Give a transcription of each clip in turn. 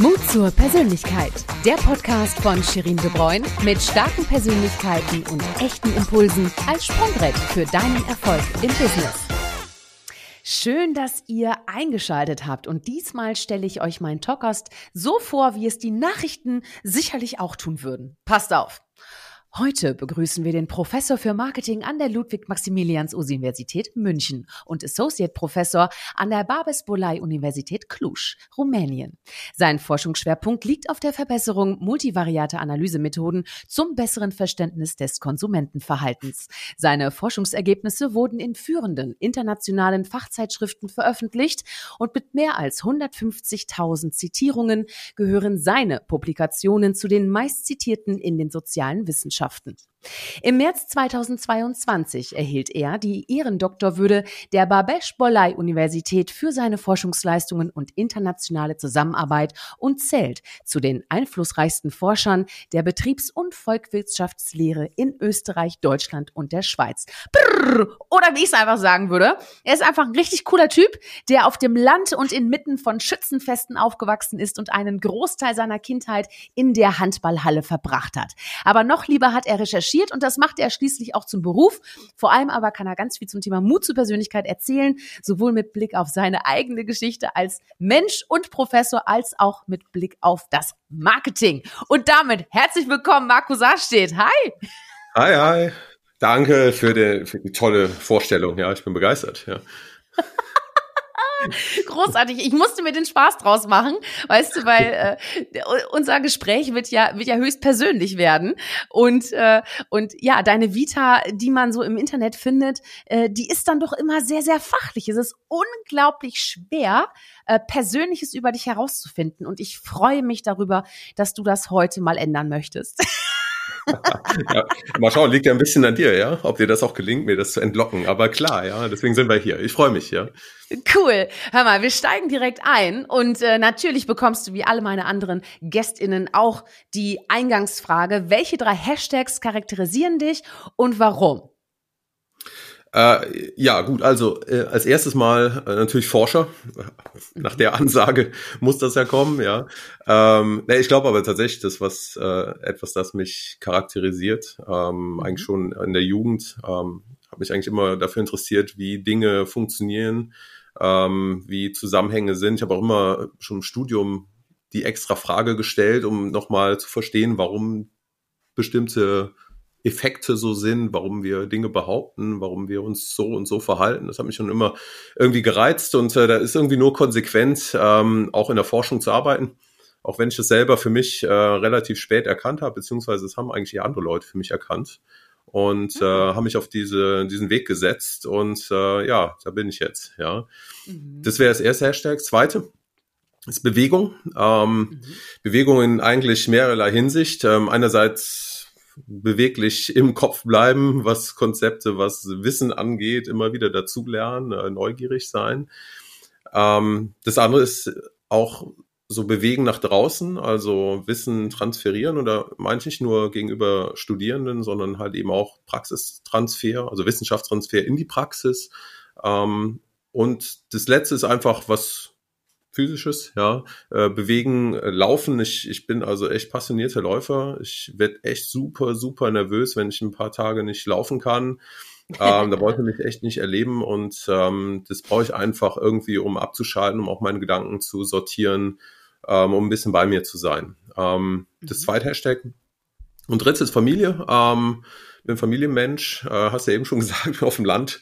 Mut zur Persönlichkeit. Der Podcast von Shirin De Bruyne mit starken Persönlichkeiten und echten Impulsen als Sprungbrett für deinen Erfolg im Business. Schön, dass ihr eingeschaltet habt und diesmal stelle ich euch meinen Talkast so vor, wie es die Nachrichten sicherlich auch tun würden. Passt auf. Heute begrüßen wir den Professor für Marketing an der Ludwig-Maximilians-Universität München und Associate Professor an der Babes Bolai Universität Cluj, Rumänien. Sein Forschungsschwerpunkt liegt auf der Verbesserung multivariater Analysemethoden zum besseren Verständnis des Konsumentenverhaltens. Seine Forschungsergebnisse wurden in führenden internationalen Fachzeitschriften veröffentlicht und mit mehr als 150.000 Zitierungen gehören seine Publikationen zu den meistzitierten in den sozialen Wissenschaften. Wissenschaften. Im März 2022 erhielt er die Ehrendoktorwürde der Babesh Bollai Universität für seine Forschungsleistungen und internationale Zusammenarbeit und zählt zu den einflussreichsten Forschern der Betriebs- und Volkswirtschaftslehre in Österreich, Deutschland und der Schweiz. Brrr, oder wie ich es einfach sagen würde, er ist einfach ein richtig cooler Typ, der auf dem Land und inmitten von Schützenfesten aufgewachsen ist und einen Großteil seiner Kindheit in der Handballhalle verbracht hat. Aber noch lieber hat er recherchiert und das macht er schließlich auch zum Beruf. Vor allem aber kann er ganz viel zum Thema Mut zur Persönlichkeit erzählen, sowohl mit Blick auf seine eigene Geschichte als Mensch und Professor, als auch mit Blick auf das Marketing. Und damit herzlich willkommen, Marco Saarstedt. Hi! Hi, hi. Danke für die, für die tolle Vorstellung. Ja, ich bin begeistert. Ja. Großartig. Ich musste mir den Spaß draus machen, weißt du, weil äh, unser Gespräch wird ja wird ja höchst persönlich werden und äh, und ja, deine Vita, die man so im Internet findet, äh, die ist dann doch immer sehr sehr fachlich. Es ist unglaublich schwer, äh, Persönliches über dich herauszufinden und ich freue mich darüber, dass du das heute mal ändern möchtest. ja, mal schauen, liegt ja ein bisschen an dir, ja, ob dir das auch gelingt, mir das zu entlocken. Aber klar, ja, deswegen sind wir hier. Ich freue mich, ja. Cool. Hör mal, wir steigen direkt ein und äh, natürlich bekommst du wie alle meine anderen Gästinnen auch die Eingangsfrage, welche drei Hashtags charakterisieren dich und warum? Äh, ja, gut, also äh, als erstes mal äh, natürlich Forscher. Nach der Ansage muss das ja kommen, ja. Ähm, nee, ich glaube aber tatsächlich, das was äh, etwas, das mich charakterisiert, ähm, mhm. eigentlich schon in der Jugend, ähm, habe mich eigentlich immer dafür interessiert, wie Dinge funktionieren, ähm, wie Zusammenhänge sind. Ich habe auch immer schon im Studium die extra Frage gestellt, um nochmal zu verstehen, warum bestimmte Effekte so sind, warum wir Dinge behaupten, warum wir uns so und so verhalten. Das hat mich schon immer irgendwie gereizt und äh, da ist irgendwie nur konsequent, ähm, auch in der Forschung zu arbeiten. Auch wenn ich das selber für mich äh, relativ spät erkannt habe, beziehungsweise es haben eigentlich eher andere Leute für mich erkannt und äh, mhm. haben mich auf diese, diesen Weg gesetzt und äh, ja, da bin ich jetzt. Ja, mhm. das wäre das erste Hashtag. Zweite ist Bewegung. Ähm, mhm. Bewegung in eigentlich mehrerlei Hinsicht. Ähm, einerseits beweglich im Kopf bleiben, was Konzepte, was Wissen angeht, immer wieder dazulernen, äh, neugierig sein. Ähm, das andere ist auch so bewegen nach draußen, also Wissen transferieren oder meine ich nicht nur gegenüber Studierenden, sondern halt eben auch Praxistransfer, also Wissenschaftstransfer in die Praxis. Ähm, und das letzte ist einfach was physisches, ja, äh, bewegen, äh, laufen. Ich, ich bin also echt passionierter Läufer. Ich werde echt super, super nervös, wenn ich ein paar Tage nicht laufen kann. ähm, da wollte ich mich echt nicht erleben und ähm, das brauche ich einfach irgendwie, um abzuschalten, um auch meine Gedanken zu sortieren, ähm, um ein bisschen bei mir zu sein. Ähm, das mhm. zweite Hashtag. Und drittes ist Familie. Ähm, bin Familienmensch, äh, hast du ja eben schon gesagt, auf dem Land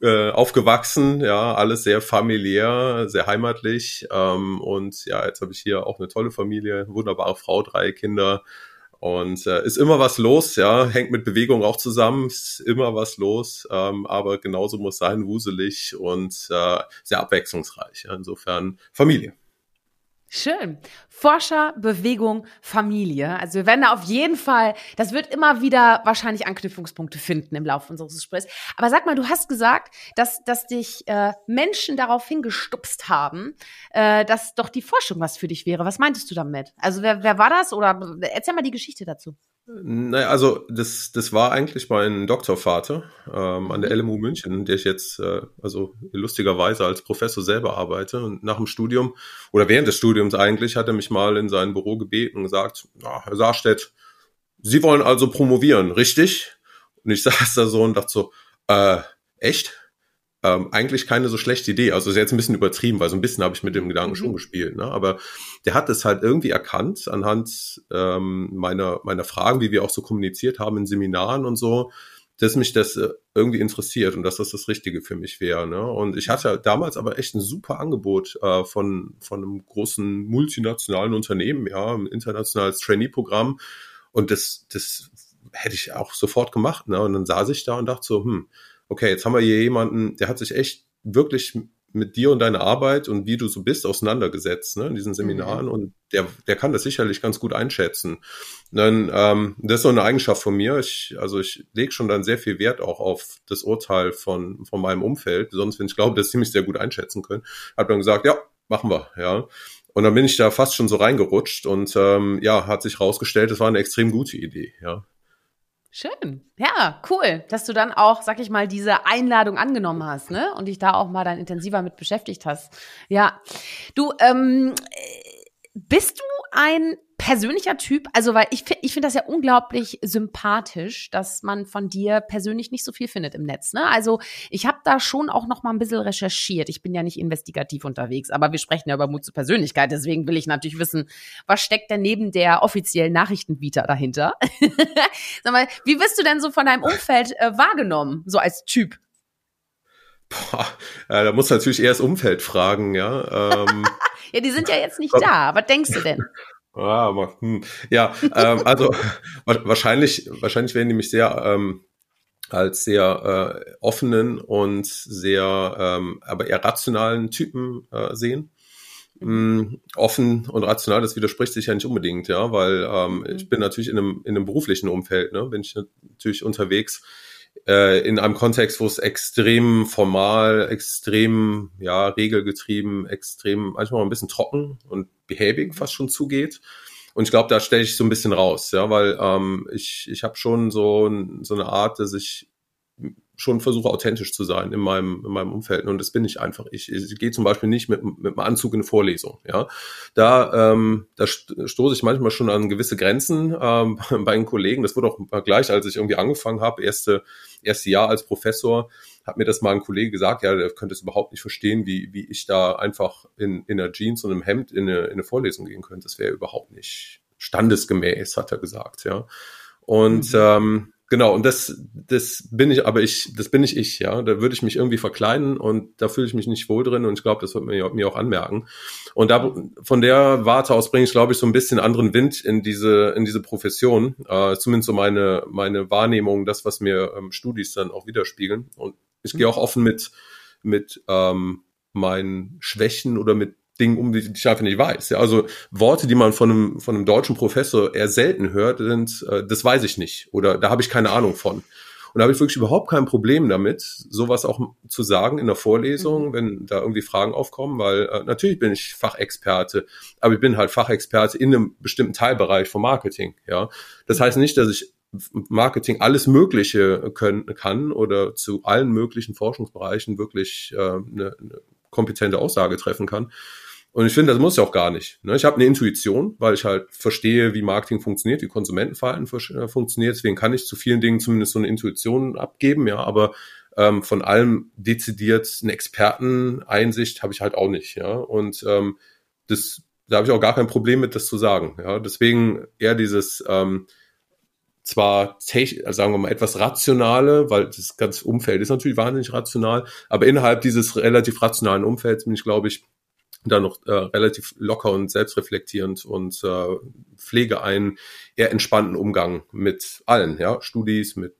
äh, aufgewachsen, ja, alles sehr familiär, sehr heimatlich. Ähm, und ja, jetzt habe ich hier auch eine tolle Familie, wunderbare Frau, drei Kinder. Und äh, ist immer was los, ja, hängt mit Bewegung auch zusammen, ist immer was los, ähm, aber genauso muss sein, wuselig und äh, sehr abwechslungsreich. Ja, insofern Familie. Schön. Forscher, Bewegung, Familie. Also wir werden da auf jeden Fall, das wird immer wieder wahrscheinlich Anknüpfungspunkte finden im Laufe unseres Gesprächs. Aber sag mal, du hast gesagt, dass, dass dich äh, Menschen darauf hingestupst haben, äh, dass doch die Forschung was für dich wäre. Was meintest du damit? Also wer, wer war das? Oder erzähl mal die Geschichte dazu. Naja, also das, das war eigentlich mein Doktorvater ähm, an der mhm. LMU München, der ich jetzt äh, also lustigerweise als Professor selber arbeite. Und nach dem Studium oder während des Studiums eigentlich hat er mich mal in sein Büro gebeten und gesagt, na, Herr Saarstedt, Sie wollen also promovieren, richtig? Und ich saß da so und dachte so, äh, echt? Ähm, eigentlich keine so schlechte Idee. Also ist jetzt ein bisschen übertrieben, weil so ein bisschen habe ich mit dem Gedanken mhm. schon gespielt. Ne? Aber der hat es halt irgendwie erkannt anhand ähm, meiner, meiner Fragen, wie wir auch so kommuniziert haben in Seminaren und so, dass mich das äh, irgendwie interessiert und dass das das Richtige für mich wäre. Ne? Und ich hatte damals aber echt ein super Angebot äh, von, von einem großen multinationalen Unternehmen, ja, ein internationales Trainee-Programm. Und das, das hätte ich auch sofort gemacht. Ne? Und dann saß ich da und dachte so, hm, okay, jetzt haben wir hier jemanden, der hat sich echt wirklich mit dir und deiner Arbeit und wie du so bist auseinandergesetzt ne, in diesen Seminaren mhm. und der, der kann das sicherlich ganz gut einschätzen. dann, ähm, das ist so eine Eigenschaft von mir. Ich, also ich lege schon dann sehr viel Wert auch auf das Urteil von, von meinem Umfeld, sonst wenn ich glaube, dass sie mich sehr gut einschätzen können, hat dann gesagt, ja, machen wir, ja. Und dann bin ich da fast schon so reingerutscht und ähm, ja, hat sich rausgestellt, es war eine extrem gute Idee, ja. Schön. Ja, cool, dass du dann auch, sag ich mal, diese Einladung angenommen hast, ne? Und dich da auch mal dann intensiver mit beschäftigt hast. Ja. Du, ähm, bist du ein persönlicher Typ? Also, weil ich, ich finde das ja unglaublich sympathisch, dass man von dir persönlich nicht so viel findet im Netz. Ne? Also, ich habe da schon auch noch mal ein bisschen recherchiert. Ich bin ja nicht investigativ unterwegs, aber wir sprechen ja über Mut zur Persönlichkeit. Deswegen will ich natürlich wissen, was steckt denn neben der offiziellen Nachrichtenbieter dahinter? Sag mal, wie wirst du denn so von deinem Umfeld äh, wahrgenommen, so als Typ? Boah, äh, da muss natürlich eher das Umfeld fragen, ja. Ähm, ja, die sind ja jetzt nicht da. Was denkst du denn? Ja, aber, hm. ja ähm, also wahrscheinlich, wahrscheinlich werden die mich sehr ähm, als sehr äh, offenen und sehr, ähm, aber eher rationalen Typen äh, sehen. Mm, offen und rational, das widerspricht sich ja nicht unbedingt, ja, weil ähm, mhm. ich bin natürlich in einem, in einem beruflichen Umfeld, ne, bin ich natürlich unterwegs äh, in einem Kontext, wo es extrem formal, extrem ja regelgetrieben, extrem manchmal ein bisschen trocken und behäbig fast schon zugeht. Und ich glaube, da stelle ich so ein bisschen raus, ja, weil ähm, ich ich habe schon so so eine Art, dass ich schon versuche authentisch zu sein in meinem, in meinem Umfeld. Und das bin ich einfach. Ich, ich gehe zum Beispiel nicht mit, mit einem Anzug in eine Vorlesung. Ja, da, ähm, da stoße ich manchmal schon an gewisse Grenzen ähm, bei den Kollegen. Das wurde auch gleich, als ich irgendwie angefangen habe, erste, erste Jahr als Professor, hat mir das mal ein Kollege gesagt, ja, der könnte es überhaupt nicht verstehen, wie, wie ich da einfach in, in einer Jeans und einem Hemd in eine, in eine Vorlesung gehen könnte. Das wäre überhaupt nicht standesgemäß, hat er gesagt, ja. Und mhm. ähm, Genau, und das, das bin ich, aber ich, das bin nicht ich, ja. Da würde ich mich irgendwie verkleiden und da fühle ich mich nicht wohl drin und ich glaube, das wird mir, mir auch anmerken. Und da von der Warte aus bringe ich, glaube ich, so ein bisschen anderen Wind in diese, in diese Profession. Äh, zumindest so meine, meine Wahrnehmung, das, was mir ähm, Studis dann auch widerspiegeln. Und ich gehe auch offen mit, mit ähm, meinen Schwächen oder mit Dingen um, die ich einfach nicht weiß. Ja, also Worte, die man von einem, von einem deutschen Professor eher selten hört, sind, äh, das weiß ich nicht oder da habe ich keine Ahnung von. Und da habe ich wirklich überhaupt kein Problem damit, sowas auch zu sagen in der Vorlesung, mhm. wenn da irgendwie Fragen aufkommen, weil äh, natürlich bin ich Fachexperte, aber ich bin halt Fachexperte in einem bestimmten Teilbereich vom Marketing. Ja, das heißt nicht, dass ich Marketing alles Mögliche können kann oder zu allen möglichen Forschungsbereichen wirklich äh, eine, eine kompetente Aussage treffen kann. Und ich finde, das muss ja auch gar nicht. Ne? Ich habe eine Intuition, weil ich halt verstehe, wie Marketing funktioniert, wie Konsumentenverhalten äh, funktioniert. Deswegen kann ich zu vielen Dingen zumindest so eine Intuition abgeben, ja, aber ähm, von allem dezidiert eine Experteneinsicht habe ich halt auch nicht, ja. Und ähm, das, da habe ich auch gar kein Problem mit, das zu sagen. Ja, deswegen eher dieses ähm, zwar also sagen wir mal etwas rationale, weil das ganze Umfeld ist natürlich wahnsinnig rational, aber innerhalb dieses relativ rationalen Umfelds bin ich, glaube ich, da noch äh, relativ locker und selbstreflektierend und äh, pflege einen eher entspannten Umgang mit allen, ja, Studis, mit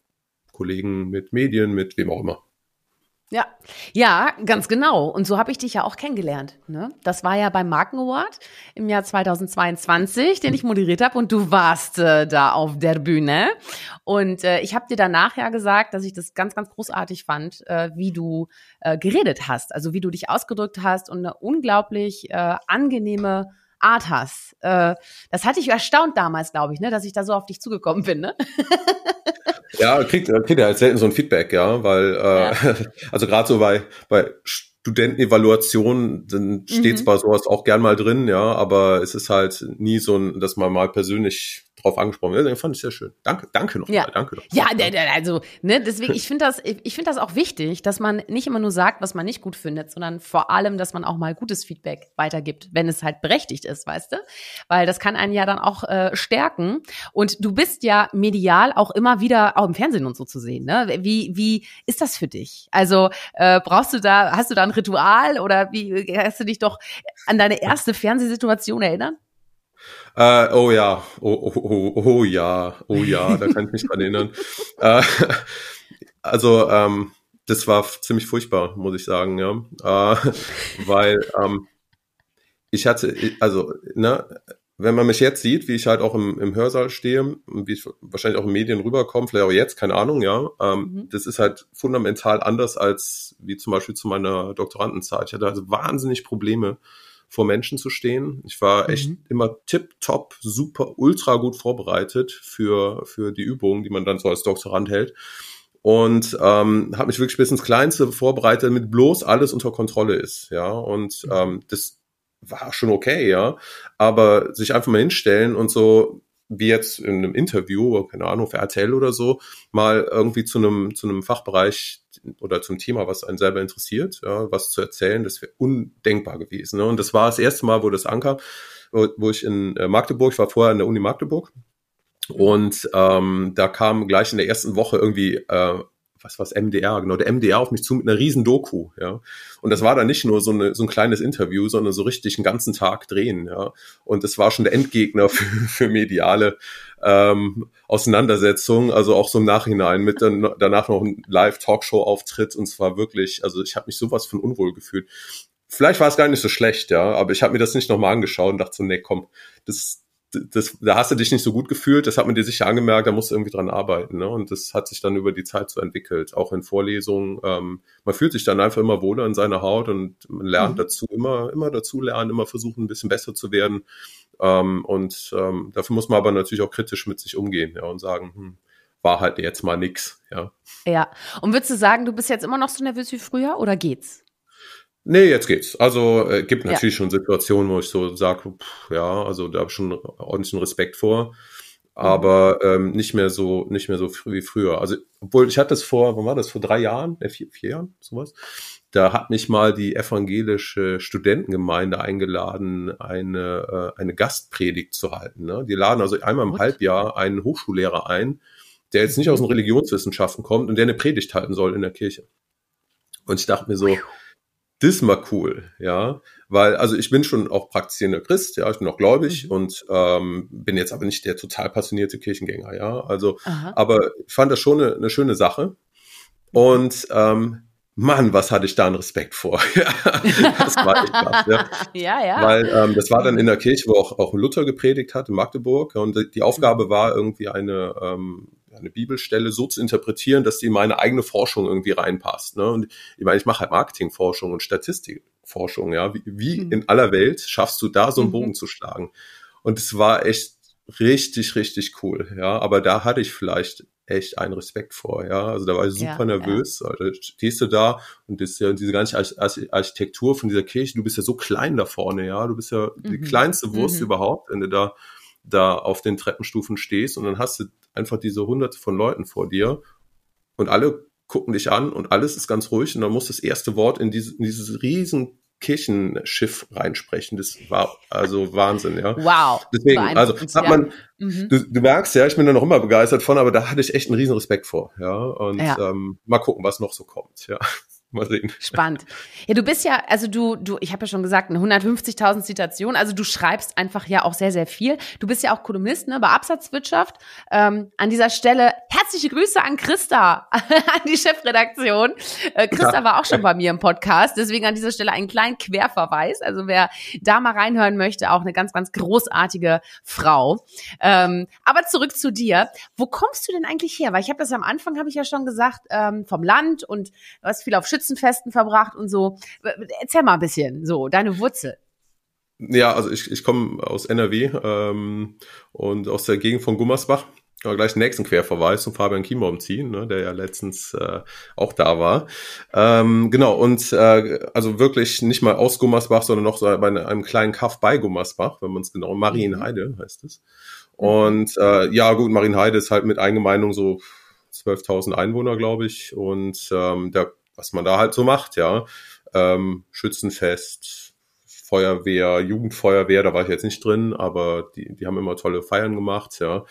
Kollegen, mit Medien, mit wem auch immer. Ja, ja, ganz genau. Und so habe ich dich ja auch kennengelernt. Ne? Das war ja beim Marken Award im Jahr 2022, den ich moderiert habe und du warst äh, da auf der Bühne. Und äh, ich habe dir danach ja gesagt, dass ich das ganz, ganz großartig fand, äh, wie du äh, geredet hast, also wie du dich ausgedrückt hast und eine unglaublich äh, angenehme Art hast. Äh, das hatte ich erstaunt damals, glaube ich, ne, dass ich da so auf dich zugekommen bin. Ne? ja, kriegt, kriegt ja halt selten so ein Feedback, ja, weil äh, ja. also gerade so bei bei Studentenevaluation dann steht mhm. zwar sowas auch gern mal drin, ja, aber es ist halt nie so ein, dass man mal persönlich drauf angesprochen. Den fand ich sehr schön. Danke, danke noch. Ja, danke noch. Ja, also, ne, deswegen, ich finde das, ich finde das auch wichtig, dass man nicht immer nur sagt, was man nicht gut findet, sondern vor allem, dass man auch mal gutes Feedback weitergibt, wenn es halt berechtigt ist, weißt du? Weil das kann einen ja dann auch äh, stärken. Und du bist ja medial auch immer wieder, auch im Fernsehen und so zu sehen, ne? Wie, wie ist das für dich? Also, äh, brauchst du da, hast du da ein Ritual oder wie, hast du dich doch an deine erste Fernsehsituation erinnern? Äh, oh ja, oh, oh, oh, oh ja, oh ja, da kann ich mich dran erinnern. Äh, also, ähm, das war ziemlich furchtbar, muss ich sagen, ja. Äh, weil ähm, ich hatte, also, ne, wenn man mich jetzt sieht, wie ich halt auch im, im Hörsaal stehe, wie ich wahrscheinlich auch in Medien rüberkomme, vielleicht auch jetzt, keine Ahnung, ja, ähm, mhm. das ist halt fundamental anders als wie zum Beispiel zu meiner Doktorandenzeit. Ich hatte also wahnsinnig Probleme, vor Menschen zu stehen. Ich war echt mhm. immer tip top, super, ultra gut vorbereitet für, für die Übungen, die man dann so als Doktorand hält. Und ähm, habe mich wirklich bis ins Kleinste vorbereitet, damit bloß alles unter Kontrolle ist. Ja, und mhm. ähm, das war schon okay, ja. Aber sich einfach mal hinstellen und so wie jetzt in einem Interview, keine Ahnung, für RTL oder so, mal irgendwie zu einem, zu einem Fachbereich oder zum Thema, was einen selber interessiert, ja, was zu erzählen, das wäre undenkbar gewesen. Ne? Und das war das erste Mal, wo das ankam, wo, ich in äh, Magdeburg, ich war vorher in der Uni Magdeburg, und ähm, da kam gleich in der ersten Woche irgendwie äh, was was MDR, genau, der MDR auf mich zu mit einer riesen Doku, ja. Und das war dann nicht nur so, eine, so ein kleines Interview, sondern so richtig einen ganzen Tag drehen, ja. Und das war schon der Endgegner für, für mediale ähm, Auseinandersetzungen, also auch so im Nachhinein mit dann danach noch ein Live-Talkshow-Auftritt und zwar wirklich, also ich habe mich sowas von unwohl gefühlt. Vielleicht war es gar nicht so schlecht, ja, aber ich habe mir das nicht nochmal angeschaut und dachte so, nee, komm, das, das, da hast du dich nicht so gut gefühlt, das hat man dir sicher angemerkt, da musst du irgendwie dran arbeiten. Ne? Und das hat sich dann über die Zeit so entwickelt, auch in Vorlesungen. Ähm, man fühlt sich dann einfach immer wohler in seiner Haut und man lernt mhm. dazu, immer, immer dazu lernen, immer versuchen, ein bisschen besser zu werden. Ähm, und ähm, dafür muss man aber natürlich auch kritisch mit sich umgehen ja, und sagen, hm, war halt jetzt mal nix. Ja. ja. Und würdest du sagen, du bist jetzt immer noch so nervös wie früher oder geht's? Nee, jetzt geht's. Also äh, gibt natürlich ja. schon Situationen, wo ich so sage, ja, also da habe ich schon ordentlichen Respekt vor, mhm. aber ähm, nicht mehr so, nicht mehr so früh wie früher. Also obwohl ich hatte es vor, wann war das? Vor drei Jahren, äh, vier, vier Jahren, sowas. Da hat mich mal die evangelische Studentengemeinde eingeladen, eine äh, eine Gastpredigt zu halten. Ne? Die laden also einmal im What? Halbjahr einen Hochschullehrer ein, der jetzt nicht aus den Religionswissenschaften kommt und der eine Predigt halten soll in der Kirche. Und ich dachte mir so, das ist mal cool, ja, weil also ich bin schon auch praktizierender Christ, ja, ich bin auch gläubig mhm. und ähm, bin jetzt aber nicht der total passionierte Kirchengänger, ja, also, Aha. aber ich fand das schon eine, eine schöne Sache und ähm, Mann, was hatte ich da einen Respekt vor. das war echt krass, ja. ja, ja. Weil ähm, das war dann in der Kirche, wo auch, auch Luther gepredigt hat, in Magdeburg. Und die Aufgabe war irgendwie eine ähm, eine Bibelstelle so zu interpretieren, dass die in meine eigene Forschung irgendwie reinpasst. Ne? Und ich meine, ich mache halt Marketingforschung und Statistikforschung, ja. Wie, wie mhm. in aller Welt schaffst du da so einen mhm. Bogen zu schlagen? Und es war echt richtig, richtig cool, ja. Aber da hatte ich vielleicht echt einen Respekt vor, ja. Also da war ich super ja, nervös. Ja. Also, stehst du da und das ja diese ganze Architektur von dieser Kirche, du bist ja so klein da vorne, ja. Du bist ja mhm. die kleinste Wurst mhm. überhaupt, wenn du da da auf den Treppenstufen stehst und dann hast du einfach diese hunderte von Leuten vor dir und alle gucken dich an und alles ist ganz ruhig und dann muss das erste Wort in, diese, in dieses riesen Kirchenschiff reinsprechen. Das war also Wahnsinn, ja. Wow. Deswegen, also hat man, mhm. du, du, merkst ja, ich bin da noch immer begeistert von, aber da hatte ich echt einen riesen Respekt vor, ja. Und ja. Ähm, mal gucken, was noch so kommt, ja. Mal sehen. Spannend. Ja, du bist ja, also du, du, ich habe ja schon gesagt, eine 150.000 Zitation. Also du schreibst einfach ja auch sehr, sehr viel. Du bist ja auch Kolumnist ne, bei Absatzwirtschaft. Ähm, an dieser Stelle herzliche Grüße an Christa, an die Chefredaktion. Äh, Christa ja. war auch schon bei mir im Podcast, deswegen an dieser Stelle einen kleinen Querverweis. Also wer da mal reinhören möchte, auch eine ganz, ganz großartige Frau. Ähm, aber zurück zu dir. Wo kommst du denn eigentlich her? Weil ich habe das am Anfang, habe ich ja schon gesagt, ähm, vom Land und du hast viel auf Schützen Schützenfesten verbracht und so. Erzähl mal ein bisschen, so, deine Wurzel. Ja, also ich, ich komme aus NRW ähm, und aus der Gegend von Gummersbach. Aber gleich den nächsten Querverweis zum Fabian Kienbaum ziehen, ne, der ja letztens äh, auch da war. Ähm, genau, und äh, also wirklich nicht mal aus Gummersbach, sondern noch so bei einem kleinen Kaff bei Gummersbach, wenn man es genau, Marienheide heißt es. Mhm. Und äh, ja, gut, Marienheide ist halt mit Eingemeindung so 12.000 Einwohner, glaube ich. Und ähm, der, was man da halt so macht, ja, ähm, Schützenfest, Feuerwehr, Jugendfeuerwehr, da war ich jetzt nicht drin, aber die, die haben immer tolle Feiern gemacht, ja.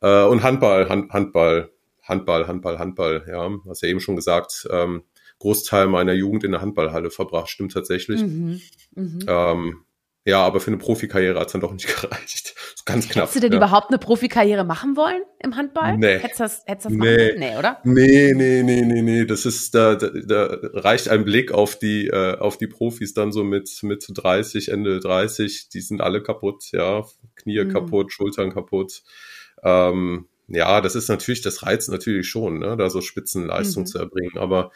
Äh, und Handball, Hand, Handball, Handball, Handball, Handball, ja. Hast ja eben schon gesagt, ähm, Großteil meiner Jugend in der Handballhalle verbracht, stimmt tatsächlich. Mhm, mh. ähm, ja, aber für eine Profikarriere hat es dann doch nicht gereicht. Ganz knapp. Hättest du denn ja. überhaupt eine Profikarriere machen wollen im Handball? Nee. Hättest du das, hättest das nee. machen wollen? Nee, oder? Nee, nee, nee, nee, nee. Das ist, da, da, da reicht ein Blick auf die, äh, auf die Profis dann so mit, mit 30, Ende 30. Die sind alle kaputt, ja. Knie mhm. kaputt, Schultern kaputt. Ähm, ja, das ist natürlich, das reizt natürlich schon, ne, da so Spitzenleistung mhm. zu erbringen. Aber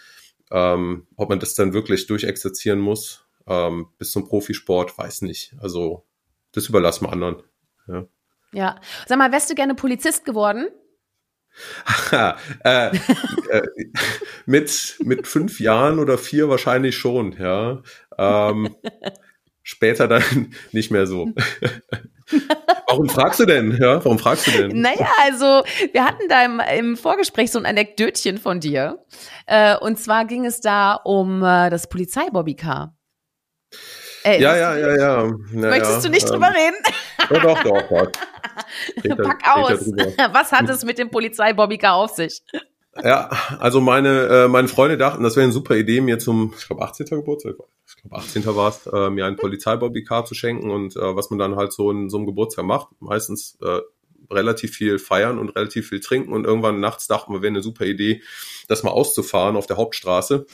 ähm, ob man das dann wirklich durchexerzieren muss, ähm, bis zum Profisport, weiß nicht. Also das überlassen wir anderen. Ja. ja. Sag mal, wärst du gerne Polizist geworden? äh, äh, mit, mit fünf Jahren oder vier wahrscheinlich schon, ja. Ähm, später dann nicht mehr so. Warum fragst du denn? Ja, warum fragst du denn? Naja, also wir hatten da im, im Vorgespräch so ein Anekdötchen von dir. Äh, und zwar ging es da um äh, das Polizeibobbycar. Ey, ja, ja, ja, ja, ja. Möchtest du nicht ähm, drüber reden? Ja, doch, doch, doch. Pack aus. Was hat es mit dem Polizeibobbycar auf sich? Ja, also meine, äh, meine Freunde dachten, das wäre eine super Idee, mir zum, ich glaube, 18. Geburtstag, ich glaube, 18. war es, äh, mir ein Polizeibobbycar zu schenken und äh, was man dann halt so in so einem Geburtstag macht, meistens äh, relativ viel feiern und relativ viel trinken und irgendwann nachts dachten wir, wäre eine super Idee, das mal auszufahren auf der Hauptstraße.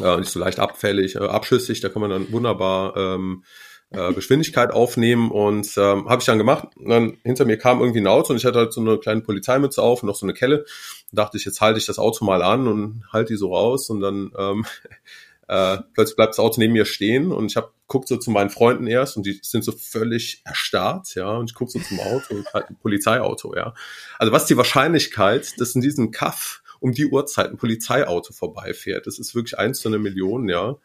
Äh, nicht so leicht abfällig, äh, abschüssig, da kann man dann wunderbar ähm, äh, Geschwindigkeit aufnehmen und ähm, habe ich dann gemacht. Und dann hinter mir kam irgendwie ein Auto und ich hatte halt so eine kleine Polizeimütze auf und noch so eine Kelle. Und dachte ich, jetzt halte ich das Auto mal an und halte die so raus und dann ähm, äh, plötzlich bleibt das Auto neben mir stehen und ich habe guckt so zu meinen Freunden erst und die sind so völlig erstarrt, ja, und ich gucke so zum Auto halt ein Polizeiauto, ja. Also was ist die Wahrscheinlichkeit, dass in diesem Kaff um die Uhrzeit ein Polizeiauto vorbeifährt? Das ist wirklich eins zu einer Million, ja.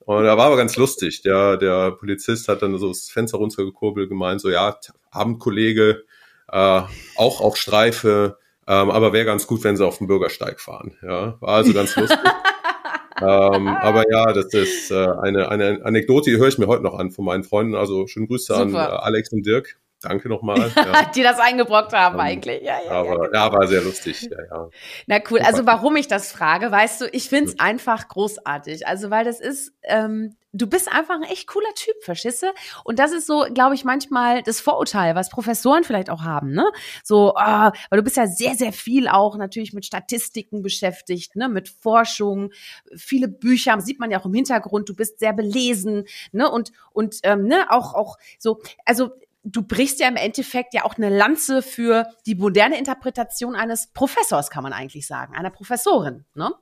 Und da war aber ganz lustig. Der, der Polizist hat dann so das Fenster runtergekurbelt, gemeint, so ja, Abendkollege, äh, auch auf Streife, ähm, aber wäre ganz gut, wenn sie auf dem Bürgersteig fahren. Ja, war also ganz lustig. ähm, aber ja, das ist äh, eine, eine Anekdote, die höre ich mir heute noch an von meinen Freunden. Also schönen Grüße Super. an äh, Alex und Dirk. Danke nochmal. Ja. die das eingebrockt haben um, ähm, eigentlich. Ja, ja, aber, ja, genau. ja, war sehr lustig. Ja, ja. Na cool. Also warum ich das frage, weißt du, ich find's einfach großartig. Also weil das ist, ähm, du bist einfach ein echt cooler Typ, du? Und das ist so, glaube ich, manchmal das Vorurteil, was Professoren vielleicht auch haben, ne? So, oh, weil du bist ja sehr, sehr viel auch natürlich mit Statistiken beschäftigt, ne? Mit Forschung, viele Bücher, sieht man ja auch im Hintergrund, du bist sehr belesen, ne? Und, und ähm, ne, auch, auch so, also du brichst ja im Endeffekt ja auch eine Lanze für die moderne Interpretation eines Professors, kann man eigentlich sagen, einer Professorin, ne?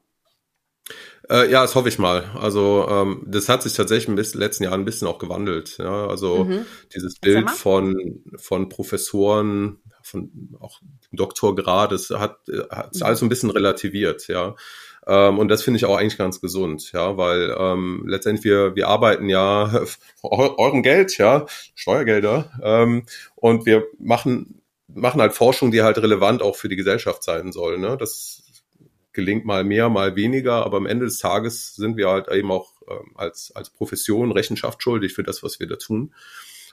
Äh, ja, das hoffe ich mal. Also ähm, das hat sich tatsächlich in den letzten Jahren ein bisschen auch gewandelt. Ja? Also mhm. dieses Bild von, von Professoren, von auch Doktorgrad, das hat, hat mhm. alles ein bisschen relativiert, ja. Ähm, und das finde ich auch eigentlich ganz gesund, ja, weil ähm, letztendlich wir, wir arbeiten ja euren Geld, ja, Steuergelder, ähm, und wir machen, machen halt Forschung, die halt relevant auch für die Gesellschaft sein soll. Ne? Das gelingt mal mehr, mal weniger, aber am Ende des Tages sind wir halt eben auch ähm, als, als Profession Rechenschaft schuldig für das, was wir da tun.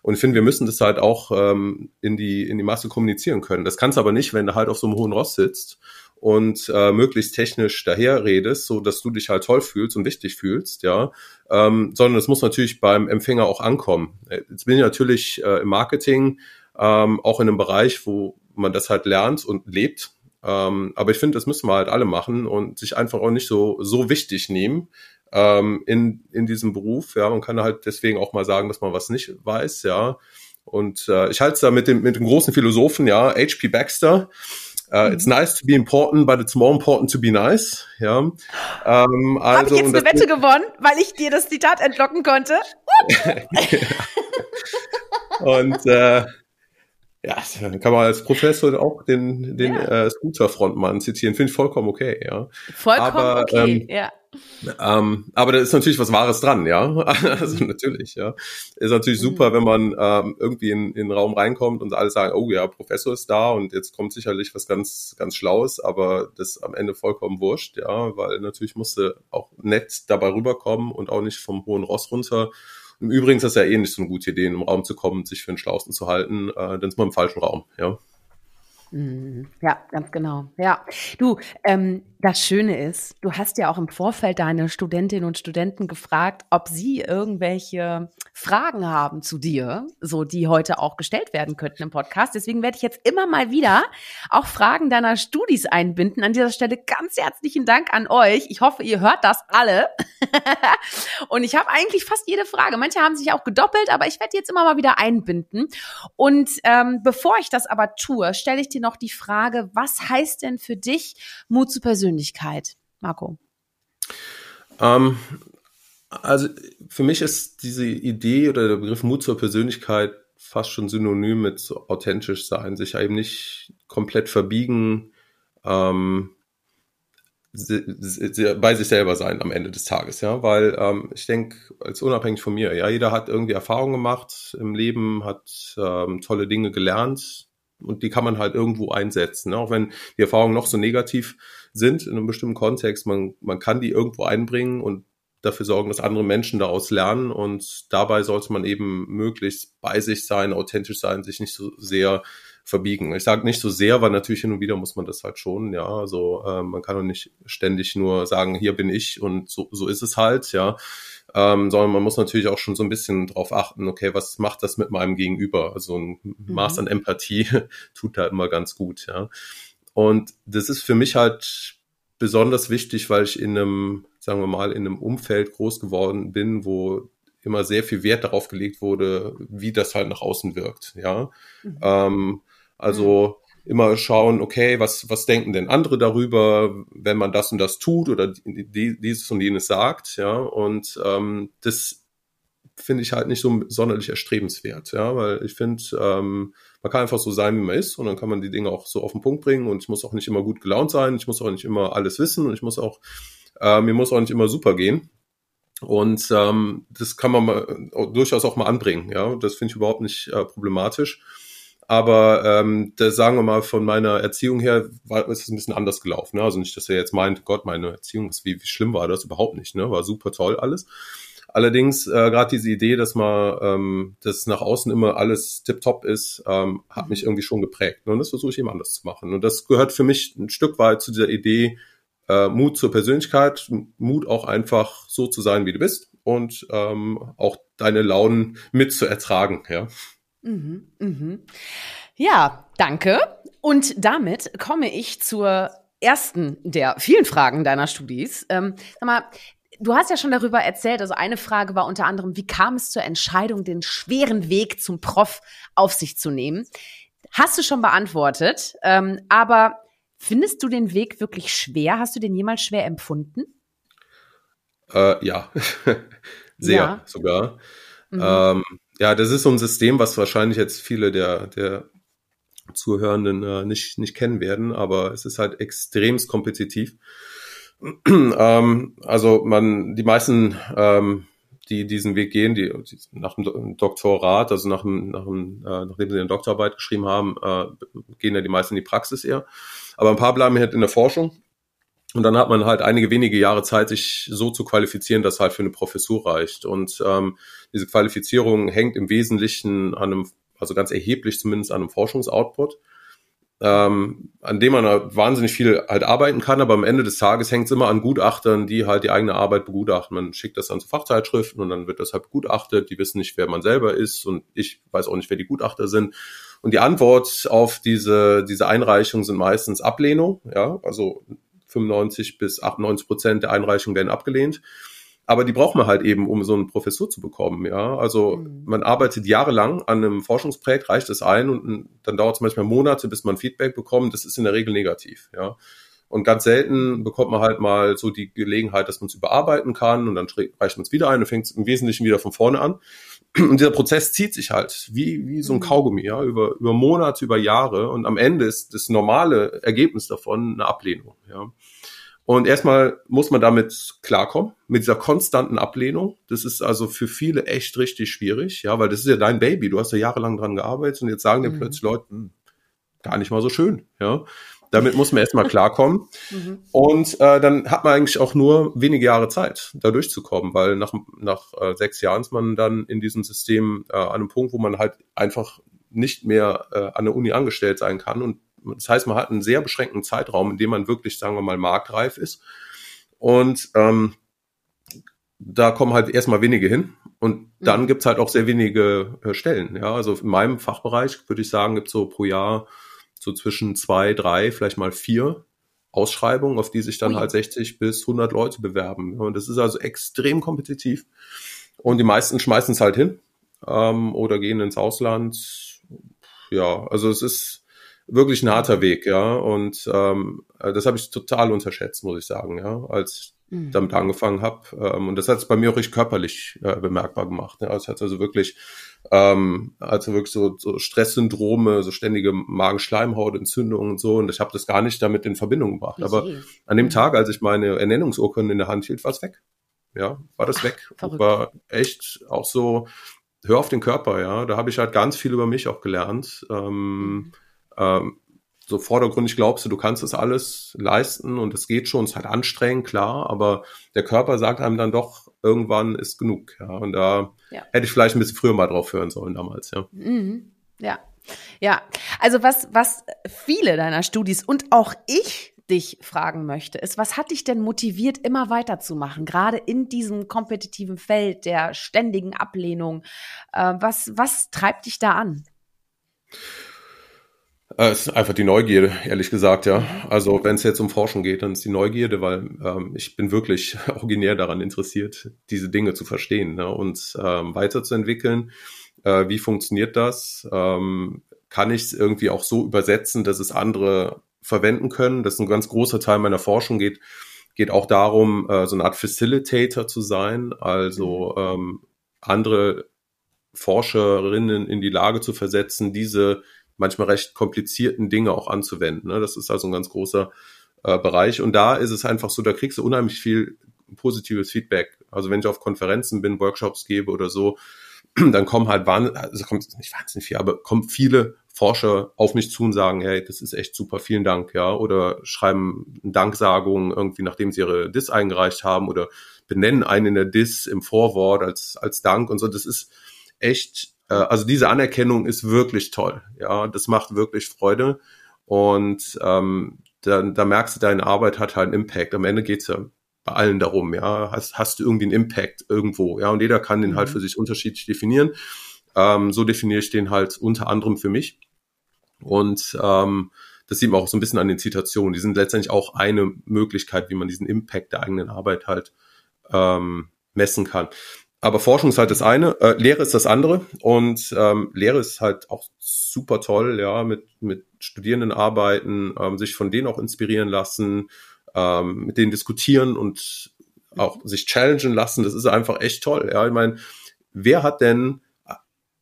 Und ich finde, wir müssen das halt auch ähm, in, die, in die Masse kommunizieren können. Das kannst du aber nicht, wenn du halt auf so einem hohen Ross sitzt und äh, möglichst technisch daherredest, so dass du dich halt toll fühlst und wichtig fühlst, ja, ähm, sondern es muss natürlich beim Empfänger auch ankommen. Jetzt bin ich natürlich äh, im Marketing ähm, auch in einem Bereich, wo man das halt lernt und lebt. Ähm, aber ich finde, das müssen wir halt alle machen und sich einfach auch nicht so so wichtig nehmen ähm, in in diesem Beruf. Ja, man kann halt deswegen auch mal sagen, dass man was nicht weiß, ja. Und äh, ich halte es da mit dem mit dem großen Philosophen, ja, H.P. Baxter Uh, it's nice to be important, but it's more important to be nice. Ja. Ähm, also, Habe ich jetzt eine Wette gewonnen, weil ich dir das Zitat entlocken konnte? Und äh, ja, dann kann man als Professor auch den, den ja. äh, Scooter-Frontmann zitieren. Finde ich vollkommen okay, ja. Vollkommen aber, okay, ähm, ja. Ähm, aber da ist natürlich was Wahres dran, ja. Also natürlich, ja. Ist natürlich mhm. super, wenn man ähm, irgendwie in, in den Raum reinkommt und alle sagen, oh ja, Professor ist da und jetzt kommt sicherlich was ganz, ganz Schlaues, aber das ist am Ende vollkommen wurscht, ja, weil natürlich musste auch nett dabei rüberkommen und auch nicht vom hohen Ross runter im Übrigen ist das ja eh nicht so eine gute Idee, in einen Raum zu kommen, sich für den Schlausten zu halten, äh, dann ist man im falschen Raum, ja. Mhm. Ja, ganz genau. Ja, du, ähm, das Schöne ist, du hast ja auch im Vorfeld deine Studentinnen und Studenten gefragt, ob sie irgendwelche Fragen haben zu dir, so die heute auch gestellt werden könnten im Podcast. Deswegen werde ich jetzt immer mal wieder auch Fragen deiner Studis einbinden. An dieser Stelle ganz herzlichen Dank an euch. Ich hoffe, ihr hört das alle. und ich habe eigentlich fast jede Frage. Manche haben sich auch gedoppelt, aber ich werde jetzt immer mal wieder einbinden. Und ähm, bevor ich das aber tue, stelle ich dir noch die Frage, was heißt denn für dich Mut zur Persönlichkeit? Persönlichkeit? Marco. Ähm, also für mich ist diese Idee oder der Begriff Mut zur Persönlichkeit fast schon synonym mit so authentisch sein, sich eben nicht komplett verbiegen, ähm, bei sich selber sein am Ende des Tages, ja, weil ähm, ich denke, als unabhängig von mir, ja, jeder hat irgendwie Erfahrungen gemacht im Leben, hat ähm, tolle Dinge gelernt und die kann man halt irgendwo einsetzen, ne? auch wenn die Erfahrungen noch so negativ sind in einem bestimmten Kontext. Man, man kann die irgendwo einbringen und dafür sorgen, dass andere Menschen daraus lernen und dabei sollte man eben möglichst bei sich sein, authentisch sein, sich nicht so sehr verbiegen. Ich sage nicht so sehr, weil natürlich hin und wieder muss man das halt schon, ja. Also äh, man kann doch nicht ständig nur sagen, hier bin ich und so, so ist es halt, ja. Ähm, sondern man muss natürlich auch schon so ein bisschen drauf achten, okay, was macht das mit meinem Gegenüber? Also ein mhm. Maß an Empathie tut da immer ganz gut, ja. Und das ist für mich halt besonders wichtig, weil ich in einem, sagen wir mal, in einem Umfeld groß geworden bin, wo immer sehr viel Wert darauf gelegt wurde, wie das halt nach außen wirkt. Ja, mhm. ähm, also mhm. immer schauen, okay, was was denken denn andere darüber, wenn man das und das tut oder die, dieses und jenes sagt. Ja, und ähm, das finde ich halt nicht so sonderlich erstrebenswert. Ja, weil ich finde ähm, man kann einfach so sein, wie man ist und dann kann man die Dinge auch so auf den Punkt bringen und ich muss auch nicht immer gut gelaunt sein, ich muss auch nicht immer alles wissen und ich muss auch, äh, mir muss auch nicht immer super gehen. Und ähm, das kann man mal, durchaus auch mal anbringen, ja. Das finde ich überhaupt nicht äh, problematisch. Aber ähm, das sagen wir mal von meiner Erziehung her war ist es ein bisschen anders gelaufen. Ne? Also nicht, dass er jetzt meint, Gott, meine Erziehung, wie, wie schlimm war das überhaupt nicht, ne? War super toll alles. Allerdings äh, gerade diese Idee, dass man, ähm, dass nach außen immer alles tipptopp ist, ähm, hat mich irgendwie schon geprägt. Ne? Und das versuche ich eben anders zu machen. Und das gehört für mich ein Stück weit zu dieser Idee äh, Mut zur Persönlichkeit, Mut auch einfach so zu sein, wie du bist und ähm, auch deine Launen mit zu ertragen. Ja. Mhm, mhm. Ja, danke. Und damit komme ich zur ersten der vielen Fragen deiner Studis. Ähm, sag mal, Du hast ja schon darüber erzählt, also eine Frage war unter anderem, wie kam es zur Entscheidung, den schweren Weg zum Prof auf sich zu nehmen? Hast du schon beantwortet, ähm, aber findest du den Weg wirklich schwer? Hast du den jemals schwer empfunden? Äh, ja, sehr ja. sogar. Mhm. Ähm, ja, das ist so ein System, was wahrscheinlich jetzt viele der, der Zuhörenden äh, nicht, nicht kennen werden, aber es ist halt extremst kompetitiv. Ähm, also man, die meisten, ähm, die diesen Weg gehen, die, die nach dem Doktorat, also nach dem, nach dem, äh, nachdem sie eine Doktorarbeit geschrieben haben, äh, gehen ja die meisten in die Praxis eher. Aber ein paar bleiben halt in der Forschung. Und dann hat man halt einige wenige Jahre Zeit, sich so zu qualifizieren, dass halt für eine Professur reicht. Und ähm, diese Qualifizierung hängt im Wesentlichen an einem, also ganz erheblich zumindest an einem Forschungsoutput ähm, an dem man halt wahnsinnig viel halt arbeiten kann, aber am Ende des Tages hängt es immer an Gutachtern, die halt die eigene Arbeit begutachten. Man schickt das an so Fachzeitschriften und dann wird das halt begutachtet. Die wissen nicht, wer man selber ist und ich weiß auch nicht, wer die Gutachter sind. Und die Antwort auf diese, diese Einreichung sind meistens Ablehnung, ja, also 95 bis 98 Prozent der Einreichungen werden abgelehnt. Aber die braucht man halt eben, um so eine Professur zu bekommen, ja. Also mhm. man arbeitet jahrelang an einem Forschungsprojekt, reicht es ein und dann dauert es manchmal Monate, bis man Feedback bekommt. Das ist in der Regel negativ, ja. Und ganz selten bekommt man halt mal so die Gelegenheit, dass man es überarbeiten kann und dann reicht man es wieder ein und fängt es im Wesentlichen wieder von vorne an. und dieser Prozess zieht sich halt wie, wie so ein mhm. Kaugummi, ja, über, über Monate, über Jahre. Und am Ende ist das normale Ergebnis davon eine Ablehnung, ja. Und erstmal muss man damit klarkommen, mit dieser konstanten Ablehnung. Das ist also für viele echt richtig schwierig, ja, weil das ist ja dein Baby. Du hast ja jahrelang dran gearbeitet und jetzt sagen dir mhm. plötzlich Leute, hm, gar nicht mal so schön, ja. Damit muss man erstmal klarkommen. Mhm. Und äh, dann hat man eigentlich auch nur wenige Jahre Zeit, da durchzukommen, weil nach, nach äh, sechs Jahren ist man dann in diesem System äh, an einem Punkt, wo man halt einfach nicht mehr äh, an der Uni angestellt sein kann. Und das heißt, man hat einen sehr beschränkten Zeitraum, in dem man wirklich, sagen wir mal, marktreif ist. Und ähm, da kommen halt erstmal wenige hin. Und dann mhm. gibt's halt auch sehr wenige äh, Stellen. Ja, also in meinem Fachbereich würde ich sagen, gibt's so pro Jahr so zwischen zwei, drei, vielleicht mal vier Ausschreibungen, auf die sich dann halt 60 bis 100 Leute bewerben. Und das ist also extrem kompetitiv. Und die meisten schmeißen es halt hin ähm, oder gehen ins Ausland. Ja, also es ist wirklich ein harter Weg, ja. Und ähm, das habe ich total unterschätzt, muss ich sagen, ja, als mhm. damit angefangen habe. Ähm, und das hat es bei mir auch richtig körperlich äh, bemerkbar gemacht. Ja. Es hat also wirklich, ähm, also wirklich so, so Stresssyndrome, so ständige Magenschleimhautentzündungen und so. Und ich habe das gar nicht damit in Verbindung gebracht. Aber an dem mhm. Tag, als ich meine Ernennungsurkunde in der Hand hielt, war es weg. Ja, war das weg. Ach, war echt auch so, hör auf den Körper, ja. Da habe ich halt ganz viel über mich auch gelernt. Ähm, mhm. Ähm, so vordergründig glaubst du, du kannst das alles leisten und es geht schon, es ist halt anstrengend, klar, aber der Körper sagt einem dann doch, irgendwann ist genug. Ja, und da ja. hätte ich vielleicht ein bisschen früher mal drauf hören sollen damals, ja. Mhm. Ja. Ja, also was, was viele deiner Studis und auch ich dich fragen möchte, ist, was hat dich denn motiviert, immer weiterzumachen, gerade in diesem kompetitiven Feld der ständigen Ablehnung? Äh, was, was treibt dich da an? Äh, es ist einfach die Neugierde, ehrlich gesagt, ja. Also wenn es jetzt um Forschung geht, dann ist die Neugierde, weil ähm, ich bin wirklich originär daran interessiert, diese Dinge zu verstehen ne, und ähm, weiterzuentwickeln. Äh, wie funktioniert das? Ähm, kann ich es irgendwie auch so übersetzen, dass es andere verwenden können? Das ist ein ganz großer Teil meiner Forschung geht, geht auch darum, äh, so eine Art Facilitator zu sein, also ähm, andere Forscherinnen in die Lage zu versetzen, diese manchmal recht komplizierten Dinge auch anzuwenden. Ne? Das ist also ein ganz großer äh, Bereich. Und da ist es einfach so, da kriegst du unheimlich viel positives Feedback. Also wenn ich auf Konferenzen bin, Workshops gebe oder so, dann kommen halt also kommt nicht wahnsinnig viel, aber kommen viele Forscher auf mich zu und sagen, hey, das ist echt super, vielen Dank, ja, oder schreiben Danksagung irgendwie, nachdem sie ihre Diss eingereicht haben oder benennen einen in der Diss im Vorwort als, als Dank und so. Das ist echt also diese Anerkennung ist wirklich toll. Ja, das macht wirklich Freude. Und ähm, da, da merkst du, deine Arbeit hat halt einen Impact. Am Ende geht's ja bei allen darum, ja, hast, hast du irgendwie einen Impact irgendwo, ja, und jeder kann den halt mhm. für sich unterschiedlich definieren. Ähm, so definiere ich den halt unter anderem für mich. Und ähm, das sieht man auch so ein bisschen an den Zitationen. Die sind letztendlich auch eine Möglichkeit, wie man diesen Impact der eigenen Arbeit halt ähm, messen kann. Aber Forschung ist halt das eine, äh, Lehre ist das andere und ähm, Lehre ist halt auch super toll, ja, mit, mit Studierenden arbeiten, ähm, sich von denen auch inspirieren lassen, ähm, mit denen diskutieren und auch sich challengen lassen. Das ist einfach echt toll. Ja, ich meine, wer hat denn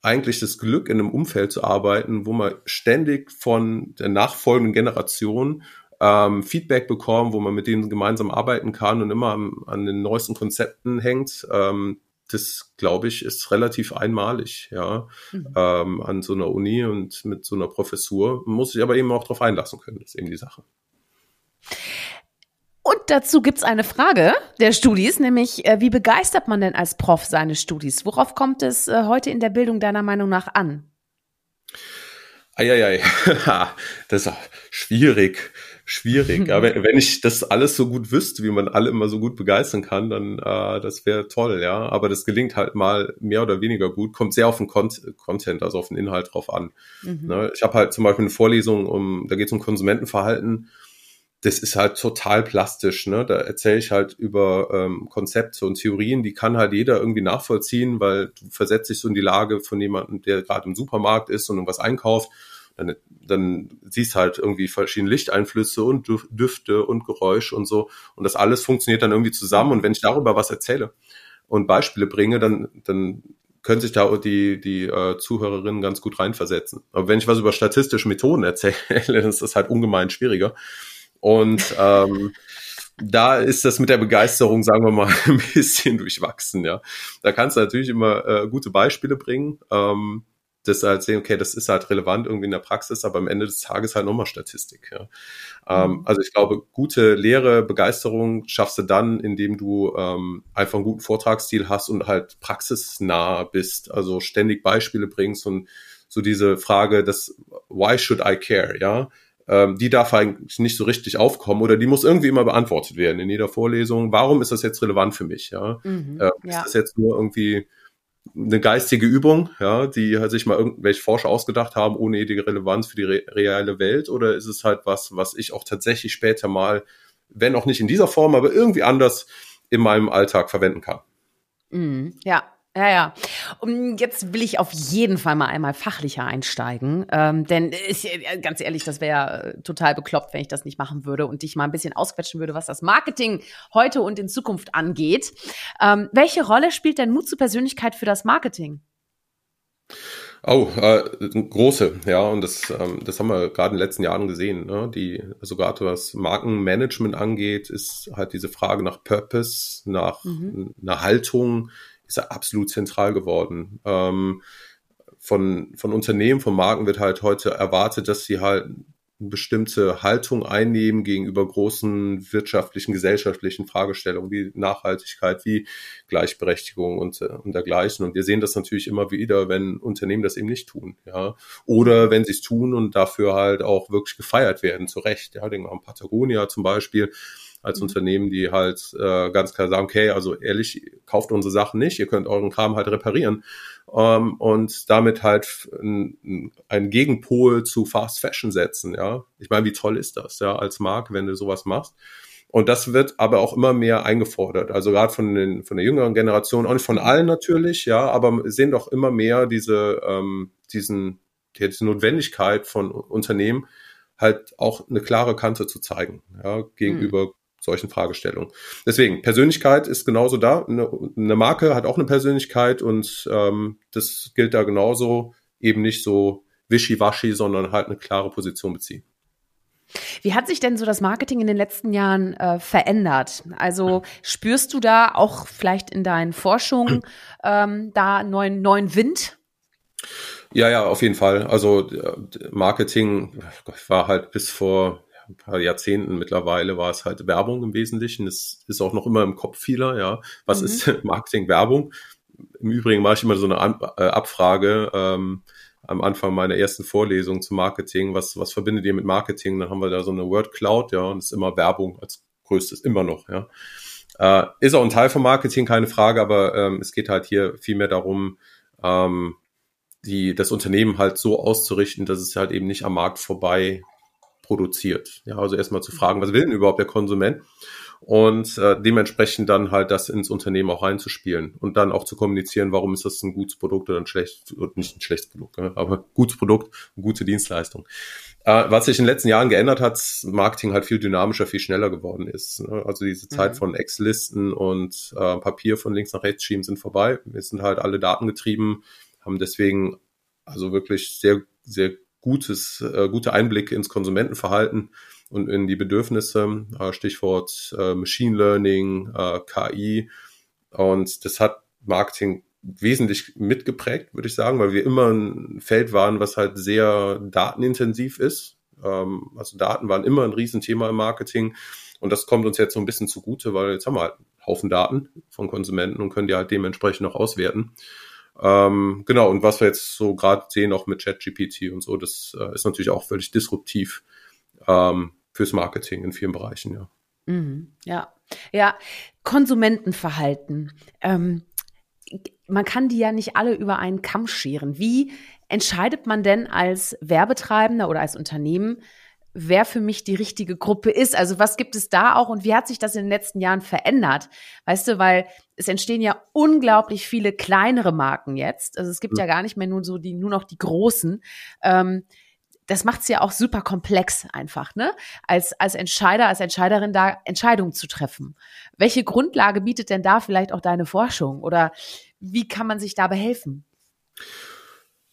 eigentlich das Glück, in einem Umfeld zu arbeiten, wo man ständig von der nachfolgenden Generation ähm, Feedback bekommt, wo man mit denen gemeinsam arbeiten kann und immer an, an den neuesten Konzepten hängt. Ähm, das glaube ich ist relativ einmalig, ja, mhm. ähm, an so einer Uni und mit so einer Professur. muss sich aber eben auch darauf einlassen können, das ist eben die Sache. Und dazu gibt es eine Frage der Studis, nämlich äh, wie begeistert man denn als Prof seine Studis? Worauf kommt es äh, heute in der Bildung deiner Meinung nach an? Eieiei, das ist schwierig schwierig. Aber wenn ich das alles so gut wüsste, wie man alle immer so gut begeistern kann, dann äh, das wäre toll, ja. Aber das gelingt halt mal mehr oder weniger gut. Kommt sehr auf den Con Content, also auf den Inhalt drauf an. Mhm. Ne? Ich habe halt zum Beispiel eine Vorlesung, um, da geht es um Konsumentenverhalten. Das ist halt total plastisch. Ne? Da erzähle ich halt über ähm, Konzepte und Theorien, die kann halt jeder irgendwie nachvollziehen, weil du versetzt dich so in die Lage von jemandem, der gerade im Supermarkt ist und irgendwas einkauft dann, dann siehst halt irgendwie verschiedene Lichteinflüsse und Düfte und Geräusche und so. Und das alles funktioniert dann irgendwie zusammen. Und wenn ich darüber was erzähle und Beispiele bringe, dann, dann können sich da die, die äh, Zuhörerinnen ganz gut reinversetzen. Aber wenn ich was über statistische Methoden erzähle, dann ist das halt ungemein schwieriger. Und ähm, da ist das mit der Begeisterung, sagen wir mal, ein bisschen durchwachsen, ja. Da kannst du natürlich immer äh, gute Beispiele bringen. Ähm, das halt sehen, okay, das ist halt relevant irgendwie in der Praxis, aber am Ende des Tages halt nochmal Statistik. Ja. Ähm, mhm. also ich glaube, gute Lehre, Begeisterung schaffst du dann, indem du ähm, einfach einen guten Vortragsstil hast und halt praxisnah bist, also ständig Beispiele bringst und so diese Frage, das Why should I care, ja, ähm, die darf eigentlich nicht so richtig aufkommen oder die muss irgendwie immer beantwortet werden in jeder Vorlesung. Warum ist das jetzt relevant für mich? Ja, mhm, äh, ja. ist das jetzt nur irgendwie eine geistige Übung, ja, die halt sich mal irgendwelche Forscher ausgedacht haben, ohne jede Relevanz für die re reale Welt? Oder ist es halt was, was ich auch tatsächlich später mal, wenn auch nicht in dieser Form, aber irgendwie anders in meinem Alltag verwenden kann? Mm, ja, ja, ja. Und jetzt will ich auf jeden Fall mal einmal fachlicher einsteigen, ähm, denn ich, äh, ganz ehrlich, das wäre äh, total bekloppt, wenn ich das nicht machen würde und dich mal ein bisschen ausquetschen würde, was das Marketing heute und in Zukunft angeht. Ähm, welche Rolle spielt denn Mut zur Persönlichkeit für das Marketing? Oh, äh, große, ja, und das, ähm, das haben wir gerade in den letzten Jahren gesehen. Ne? Die, also gerade was Markenmanagement angeht, ist halt diese Frage nach Purpose, nach mhm. einer Haltung, ist er absolut zentral geworden. Ähm, von, von Unternehmen, von Marken wird halt heute erwartet, dass sie halt eine bestimmte Haltung einnehmen gegenüber großen wirtschaftlichen, gesellschaftlichen Fragestellungen wie Nachhaltigkeit, wie Gleichberechtigung und, und dergleichen. Und wir sehen das natürlich immer wieder, wenn Unternehmen das eben nicht tun, ja. Oder wenn sie es tun und dafür halt auch wirklich gefeiert werden, zu Recht. Ja, denken wir an Patagonia zum Beispiel als mhm. Unternehmen, die halt äh, ganz klar sagen, okay, also ehrlich, kauft unsere Sachen nicht, ihr könnt euren Kram halt reparieren ähm, und damit halt ein, ein Gegenpol zu Fast Fashion setzen, ja. Ich meine, wie toll ist das, ja, als Marke, wenn du sowas machst. Und das wird aber auch immer mehr eingefordert. Also gerade von den von der jüngeren Generation, auch nicht von allen natürlich, ja, aber sehen doch immer mehr diese ähm, diesen diese Notwendigkeit von Unternehmen halt auch eine klare Kante zu zeigen, ja, gegenüber hm solchen Fragestellungen. Deswegen, Persönlichkeit ist genauso da. Eine, eine Marke hat auch eine Persönlichkeit und ähm, das gilt da genauso, eben nicht so wischiwaschi, sondern halt eine klare Position beziehen. Wie hat sich denn so das Marketing in den letzten Jahren äh, verändert? Also spürst du da auch vielleicht in deinen Forschungen ähm, da neuen, neuen Wind? Ja, ja, auf jeden Fall. Also äh, Marketing war halt bis vor ein paar Jahrzehnten mittlerweile war es halt Werbung im Wesentlichen. Es ist auch noch immer im Kopf vieler, ja. Was mhm. ist Marketing, Werbung? Im Übrigen mache ich immer so eine An äh, Abfrage ähm, am Anfang meiner ersten Vorlesung zu Marketing. Was, was verbindet ihr mit Marketing? Dann haben wir da so eine Word Cloud, ja, und es ist immer Werbung als größtes, immer noch, ja. Äh, ist auch ein Teil von Marketing, keine Frage, aber ähm, es geht halt hier vielmehr darum, ähm, die, das Unternehmen halt so auszurichten, dass es halt eben nicht am Markt vorbei produziert. Ja, also erstmal zu fragen, was will denn überhaupt der Konsument? Und äh, dementsprechend dann halt das ins Unternehmen auch reinzuspielen und dann auch zu kommunizieren, warum ist das ein gutes Produkt oder ein schlecht, nicht ein schlechtes Produkt, ne? aber gutes Produkt, eine gute Dienstleistung. Äh, was sich in den letzten Jahren geändert hat, Marketing halt viel dynamischer, viel schneller geworden ist. Ne? Also diese Zeit mhm. von Ex-Listen und äh, Papier von links nach rechts schieben sind vorbei. Wir sind halt alle datengetrieben, haben deswegen also wirklich sehr, sehr gutes, äh, gute Einblicke ins Konsumentenverhalten und in die Bedürfnisse, äh, Stichwort äh, Machine Learning, äh, KI. Und das hat Marketing wesentlich mitgeprägt, würde ich sagen, weil wir immer ein Feld waren, was halt sehr datenintensiv ist. Ähm, also Daten waren immer ein Riesenthema im Marketing. Und das kommt uns jetzt so ein bisschen zugute, weil jetzt haben wir halt einen Haufen Daten von Konsumenten und können die halt dementsprechend auch auswerten. Ähm, genau, und was wir jetzt so gerade sehen, auch mit ChatGPT und so, das äh, ist natürlich auch völlig disruptiv ähm, fürs Marketing in vielen Bereichen, ja. Mhm, ja, ja, Konsumentenverhalten. Ähm, man kann die ja nicht alle über einen Kamm scheren. Wie entscheidet man denn als Werbetreibender oder als Unternehmen, wer für mich die richtige Gruppe ist. Also was gibt es da auch und wie hat sich das in den letzten Jahren verändert? Weißt du, weil es entstehen ja unglaublich viele kleinere Marken jetzt. Also es gibt ja gar nicht mehr nur so die, nur noch die großen. Ähm, das macht es ja auch super komplex einfach, ne? Als, als Entscheider, als Entscheiderin da Entscheidungen zu treffen. Welche Grundlage bietet denn da vielleicht auch deine Forschung? Oder wie kann man sich da behelfen?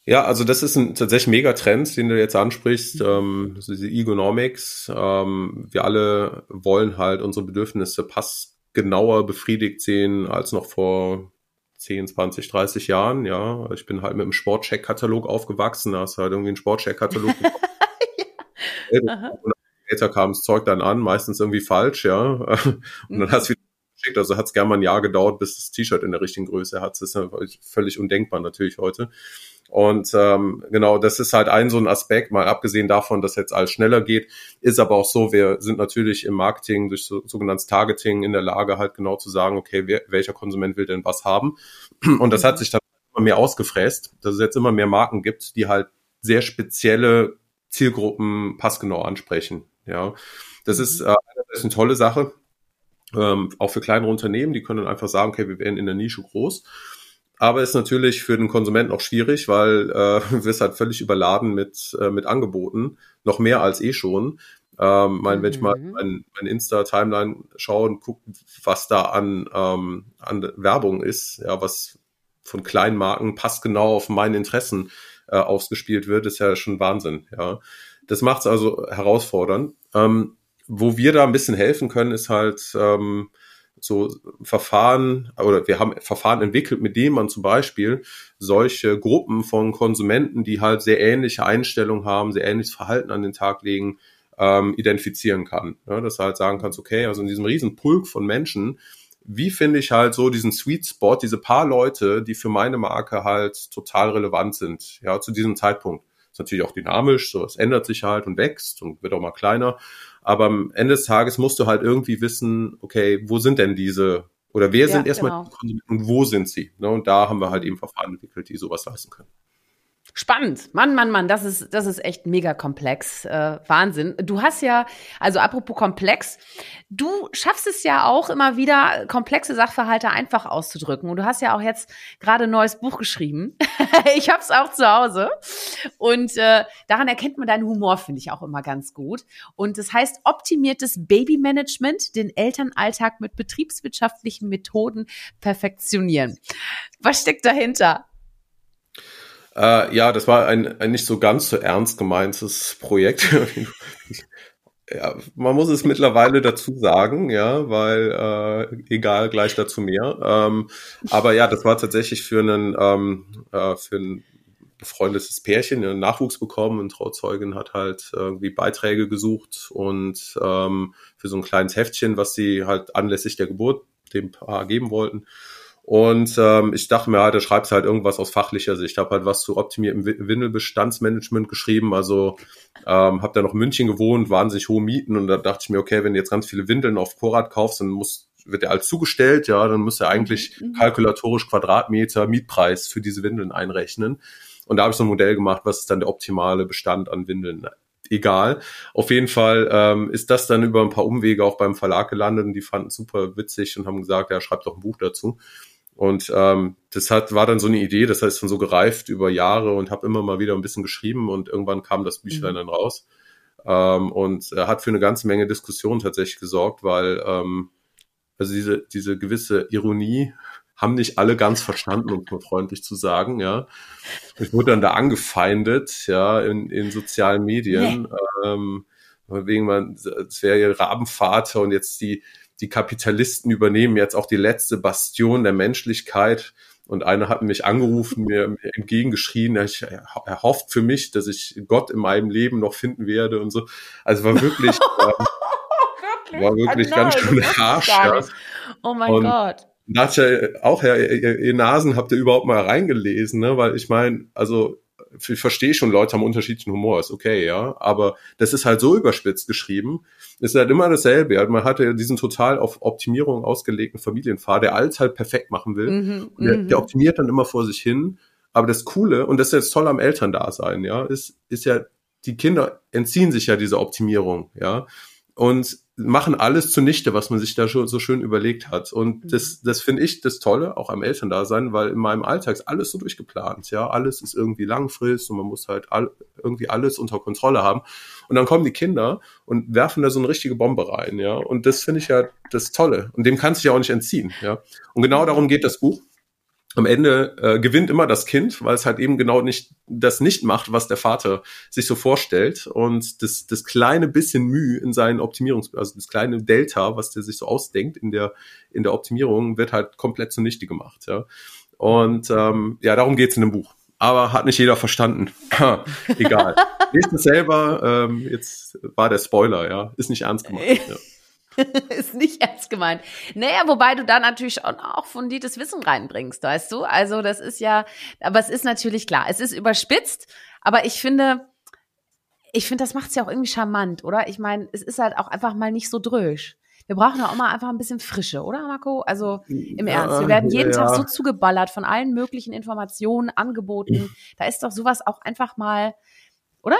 Ja, also das ist ein tatsächlich Megatrend, den du jetzt ansprichst, ähm, diese Egonomics. Ähm, wir alle wollen halt unsere Bedürfnisse passgenauer befriedigt sehen als noch vor 10, 20, 30 Jahren. Ja, ich bin halt mit einem Sportcheck-Katalog aufgewachsen. Da hast du halt irgendwie einen Sportcheck-Katalog. ja. Später kam das Zeug dann an, meistens irgendwie falsch, ja. Und dann mhm. hast du wieder geschickt. Also hat es gerne mal ein Jahr gedauert, bis das T-Shirt in der richtigen Größe hat. Das ist völlig undenkbar natürlich heute. Und ähm, genau, das ist halt ein so ein Aspekt, mal abgesehen davon, dass jetzt alles schneller geht, ist aber auch so, wir sind natürlich im Marketing durch so, sogenanntes Targeting in der Lage, halt genau zu sagen, okay, wer, welcher Konsument will denn was haben. Und das hat mhm. sich dann immer mehr ausgefräst, dass es jetzt immer mehr Marken gibt, die halt sehr spezielle Zielgruppen passgenau ansprechen. Ja, das ist mhm. äh, das ist eine tolle Sache, ähm, auch für kleinere Unternehmen, die können dann einfach sagen, okay, wir werden in der Nische groß aber ist natürlich für den Konsumenten auch schwierig, weil äh, wir ist halt völlig überladen mit, äh, mit Angeboten, noch mehr als eh schon. Ähm, mein. Wenn ich mal mhm. mein, mein Insta-Timeline schaue und gucke, was da an, ähm, an Werbung ist, ja, was von kleinen Marken passgenau auf meine Interessen äh, ausgespielt wird, ist ja schon Wahnsinn. Ja, das macht es also herausfordernd. Ähm, wo wir da ein bisschen helfen können, ist halt ähm, so Verfahren oder wir haben Verfahren entwickelt, mit denen man zum Beispiel solche Gruppen von Konsumenten, die halt sehr ähnliche Einstellungen haben, sehr ähnliches Verhalten an den Tag legen, ähm, identifizieren kann. Ja, dass du halt sagen kannst, okay, also in diesem riesen Pulk von Menschen, wie finde ich halt so diesen Sweet Spot, diese paar Leute, die für meine Marke halt total relevant sind, ja, zu diesem Zeitpunkt. Ist natürlich auch dynamisch, so es ändert sich halt und wächst und wird auch mal kleiner. Aber am Ende des Tages musst du halt irgendwie wissen, okay, wo sind denn diese oder wer ja, sind erstmal genau. die Konsumenten und wo sind sie? Ne? Und da haben wir halt eben Verfahren entwickelt, die sowas leisten können. Spannend. Mann, Mann, Mann, das ist, das ist echt mega komplex. Äh, Wahnsinn. Du hast ja, also apropos komplex, du schaffst es ja auch immer wieder, komplexe Sachverhalte einfach auszudrücken. Und du hast ja auch jetzt gerade ein neues Buch geschrieben. ich hab's auch zu Hause. Und äh, daran erkennt man deinen Humor, finde ich auch immer ganz gut. Und das heißt optimiertes Babymanagement, den Elternalltag mit betriebswirtschaftlichen Methoden perfektionieren. Was steckt dahinter? Äh, ja, das war ein, ein nicht so ganz so ernst gemeintes Projekt. ja, man muss es mittlerweile dazu sagen, ja, weil äh, egal, gleich dazu mehr. Ähm, aber ja, das war tatsächlich für einen ähm, äh, für ein befreundetes Pärchen, einen Nachwuchs bekommen und Trauzeugin hat halt irgendwie Beiträge gesucht und ähm, für so ein kleines Heftchen, was sie halt anlässlich der Geburt dem Paar geben wollten. Und ähm, ich dachte mir, halt, da schreibst halt irgendwas aus fachlicher Sicht. Ich habe halt was zu optimiertem Windelbestandsmanagement geschrieben. Also ähm, habe da noch München gewohnt, wahnsinnig hohe Mieten. Und da dachte ich mir, okay, wenn du jetzt ganz viele Windeln auf Vorrat kaufst, dann muss, wird der alles zugestellt. Ja, dann muss er eigentlich mhm. kalkulatorisch Quadratmeter Mietpreis für diese Windeln einrechnen. Und da habe ich so ein Modell gemacht, was ist dann der optimale Bestand an Windeln egal. Auf jeden Fall ähm, ist das dann über ein paar Umwege auch beim Verlag gelandet und die fanden super witzig und haben gesagt, ja, schreibt doch ein Buch dazu. Und ähm, das hat, war dann so eine Idee, das heißt dann so gereift über Jahre und habe immer mal wieder ein bisschen geschrieben und irgendwann kam das Büchlein mhm. dann raus. Ähm, und er hat für eine ganze Menge Diskussion tatsächlich gesorgt, weil ähm, also diese, diese gewisse Ironie haben nicht alle ganz verstanden, um es mal freundlich zu sagen, ja. Ich wurde dann da angefeindet, ja, in, in sozialen Medien, nee. ähm, wegen man, es wäre ihr Rabenvater und jetzt die, die Kapitalisten übernehmen jetzt auch die letzte Bastion der Menschlichkeit. Und einer hat mich angerufen, mir, mir entgegengeschrien, er, er hofft für mich, dass ich Gott in meinem Leben noch finden werde und so. Also war wirklich, ähm, war wirklich oh, ganz schön harsch. Ja. Oh mein und Gott. Da hat ja auch, ja, ihr, ihr Nasen habt ihr überhaupt mal reingelesen, ne? Weil ich meine, also ich verstehe schon, Leute haben unterschiedlichen Humor, ist okay, ja. Aber das ist halt so überspitzt geschrieben. Es ist halt immer dasselbe. Halt, man hatte diesen total auf Optimierung ausgelegten Familienpfad, der alles halt perfekt machen will. Mhm, der, der, mhm. optimiert dann immer vor sich hin. Aber das Coole, und das ist jetzt toll am Elterndasein, ja, ist, ist ja, die Kinder entziehen sich ja dieser Optimierung, ja. Und machen alles zunichte, was man sich da schon so schön überlegt hat. Und mhm. das, das finde ich das Tolle, auch am Elterndasein, weil in meinem Alltag ist alles so durchgeplant. Ja, alles ist irgendwie langfristig und man muss halt all, irgendwie alles unter Kontrolle haben. Und dann kommen die Kinder und werfen da so eine richtige Bombe rein. Ja, und das finde ich ja das Tolle. Und dem kannst du ja auch nicht entziehen. Ja, und genau darum geht das Buch am Ende äh, gewinnt immer das Kind, weil es halt eben genau nicht das nicht macht, was der Vater sich so vorstellt und das das kleine bisschen Mühe in seinen Optimierungs also das kleine Delta, was der sich so ausdenkt in der in der Optimierung, wird halt komplett zunichte gemacht, ja. Und ähm, ja, darum geht's in dem Buch. Aber hat nicht jeder verstanden. Egal. Lest es selber. Ähm, jetzt war der Spoiler, ja. Ist nicht ernst gemeint. Ja. ist nicht ernst gemeint. Naja, wobei du da natürlich auch fundiertes Wissen reinbringst, weißt du? Also das ist ja, aber es ist natürlich klar, es ist überspitzt, aber ich finde, ich finde, das macht es ja auch irgendwie charmant, oder? Ich meine, es ist halt auch einfach mal nicht so drösch. Wir brauchen ja auch mal einfach ein bisschen Frische, oder Marco? Also im ja, Ernst, wir werden jeden ja. Tag so zugeballert von allen möglichen Informationen, Angeboten. Da ist doch sowas auch einfach mal, oder?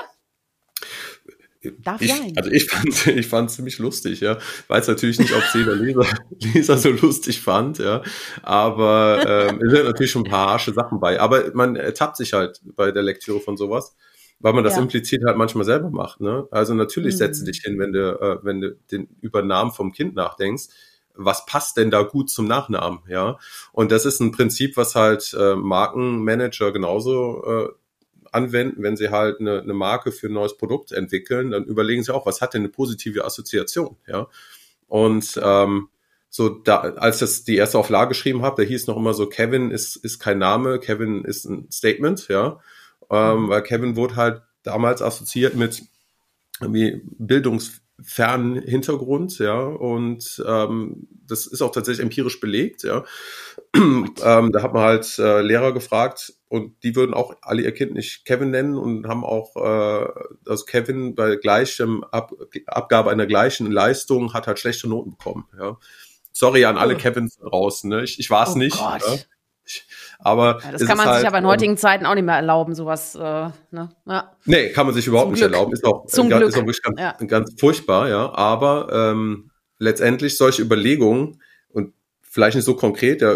Darf ich, sein. Also ich fand ich fand ziemlich lustig, ja. Weiß natürlich nicht, ob es jeder Leser, Leser so lustig fand, ja. Aber ähm, es sind natürlich schon ein paar harsche Sachen bei. Aber man ertappt sich halt bei der Lektüre von sowas, weil man das ja. implizit halt manchmal selber macht. Ne? Also natürlich mhm. setze dich hin, wenn du, äh, wenn du den Übernamen vom Kind nachdenkst was passt denn da gut zum Nachnamen, ja? Und das ist ein Prinzip, was halt äh, Markenmanager genauso äh, anwenden, wenn sie halt eine, eine Marke für ein neues Produkt entwickeln, dann überlegen sie auch, was hat denn eine positive Assoziation, ja. Und ähm, so da, als das die erste Auflage geschrieben habe, da hieß noch immer so, Kevin ist, ist kein Name, Kevin ist ein Statement, ja. Ähm, mhm. weil Kevin wurde halt damals assoziiert mit irgendwie bildungsfernen Hintergrund, ja, und ähm, das ist auch tatsächlich empirisch belegt, ja. ähm, da hat man halt äh, Lehrer gefragt, und die würden auch alle ihr Kind nicht Kevin nennen und haben auch, äh, also Kevin bei gleichem Ab Abgabe einer gleichen Leistung hat halt schlechte Noten bekommen. Ja. Sorry an alle oh. Kevins draußen, ne? Ich, ich war es oh nicht. Ja. Aber ja, das kann man halt, sich aber in ähm, heutigen Zeiten auch nicht mehr erlauben, sowas. Äh, ne? ja. Nee, kann man sich überhaupt Zum nicht Glück. erlauben. Ist auch, Zum ganz, Glück. ist auch wirklich ganz, ja. ganz furchtbar, ja. Aber ähm, letztendlich solche Überlegungen und vielleicht nicht so konkret, ja,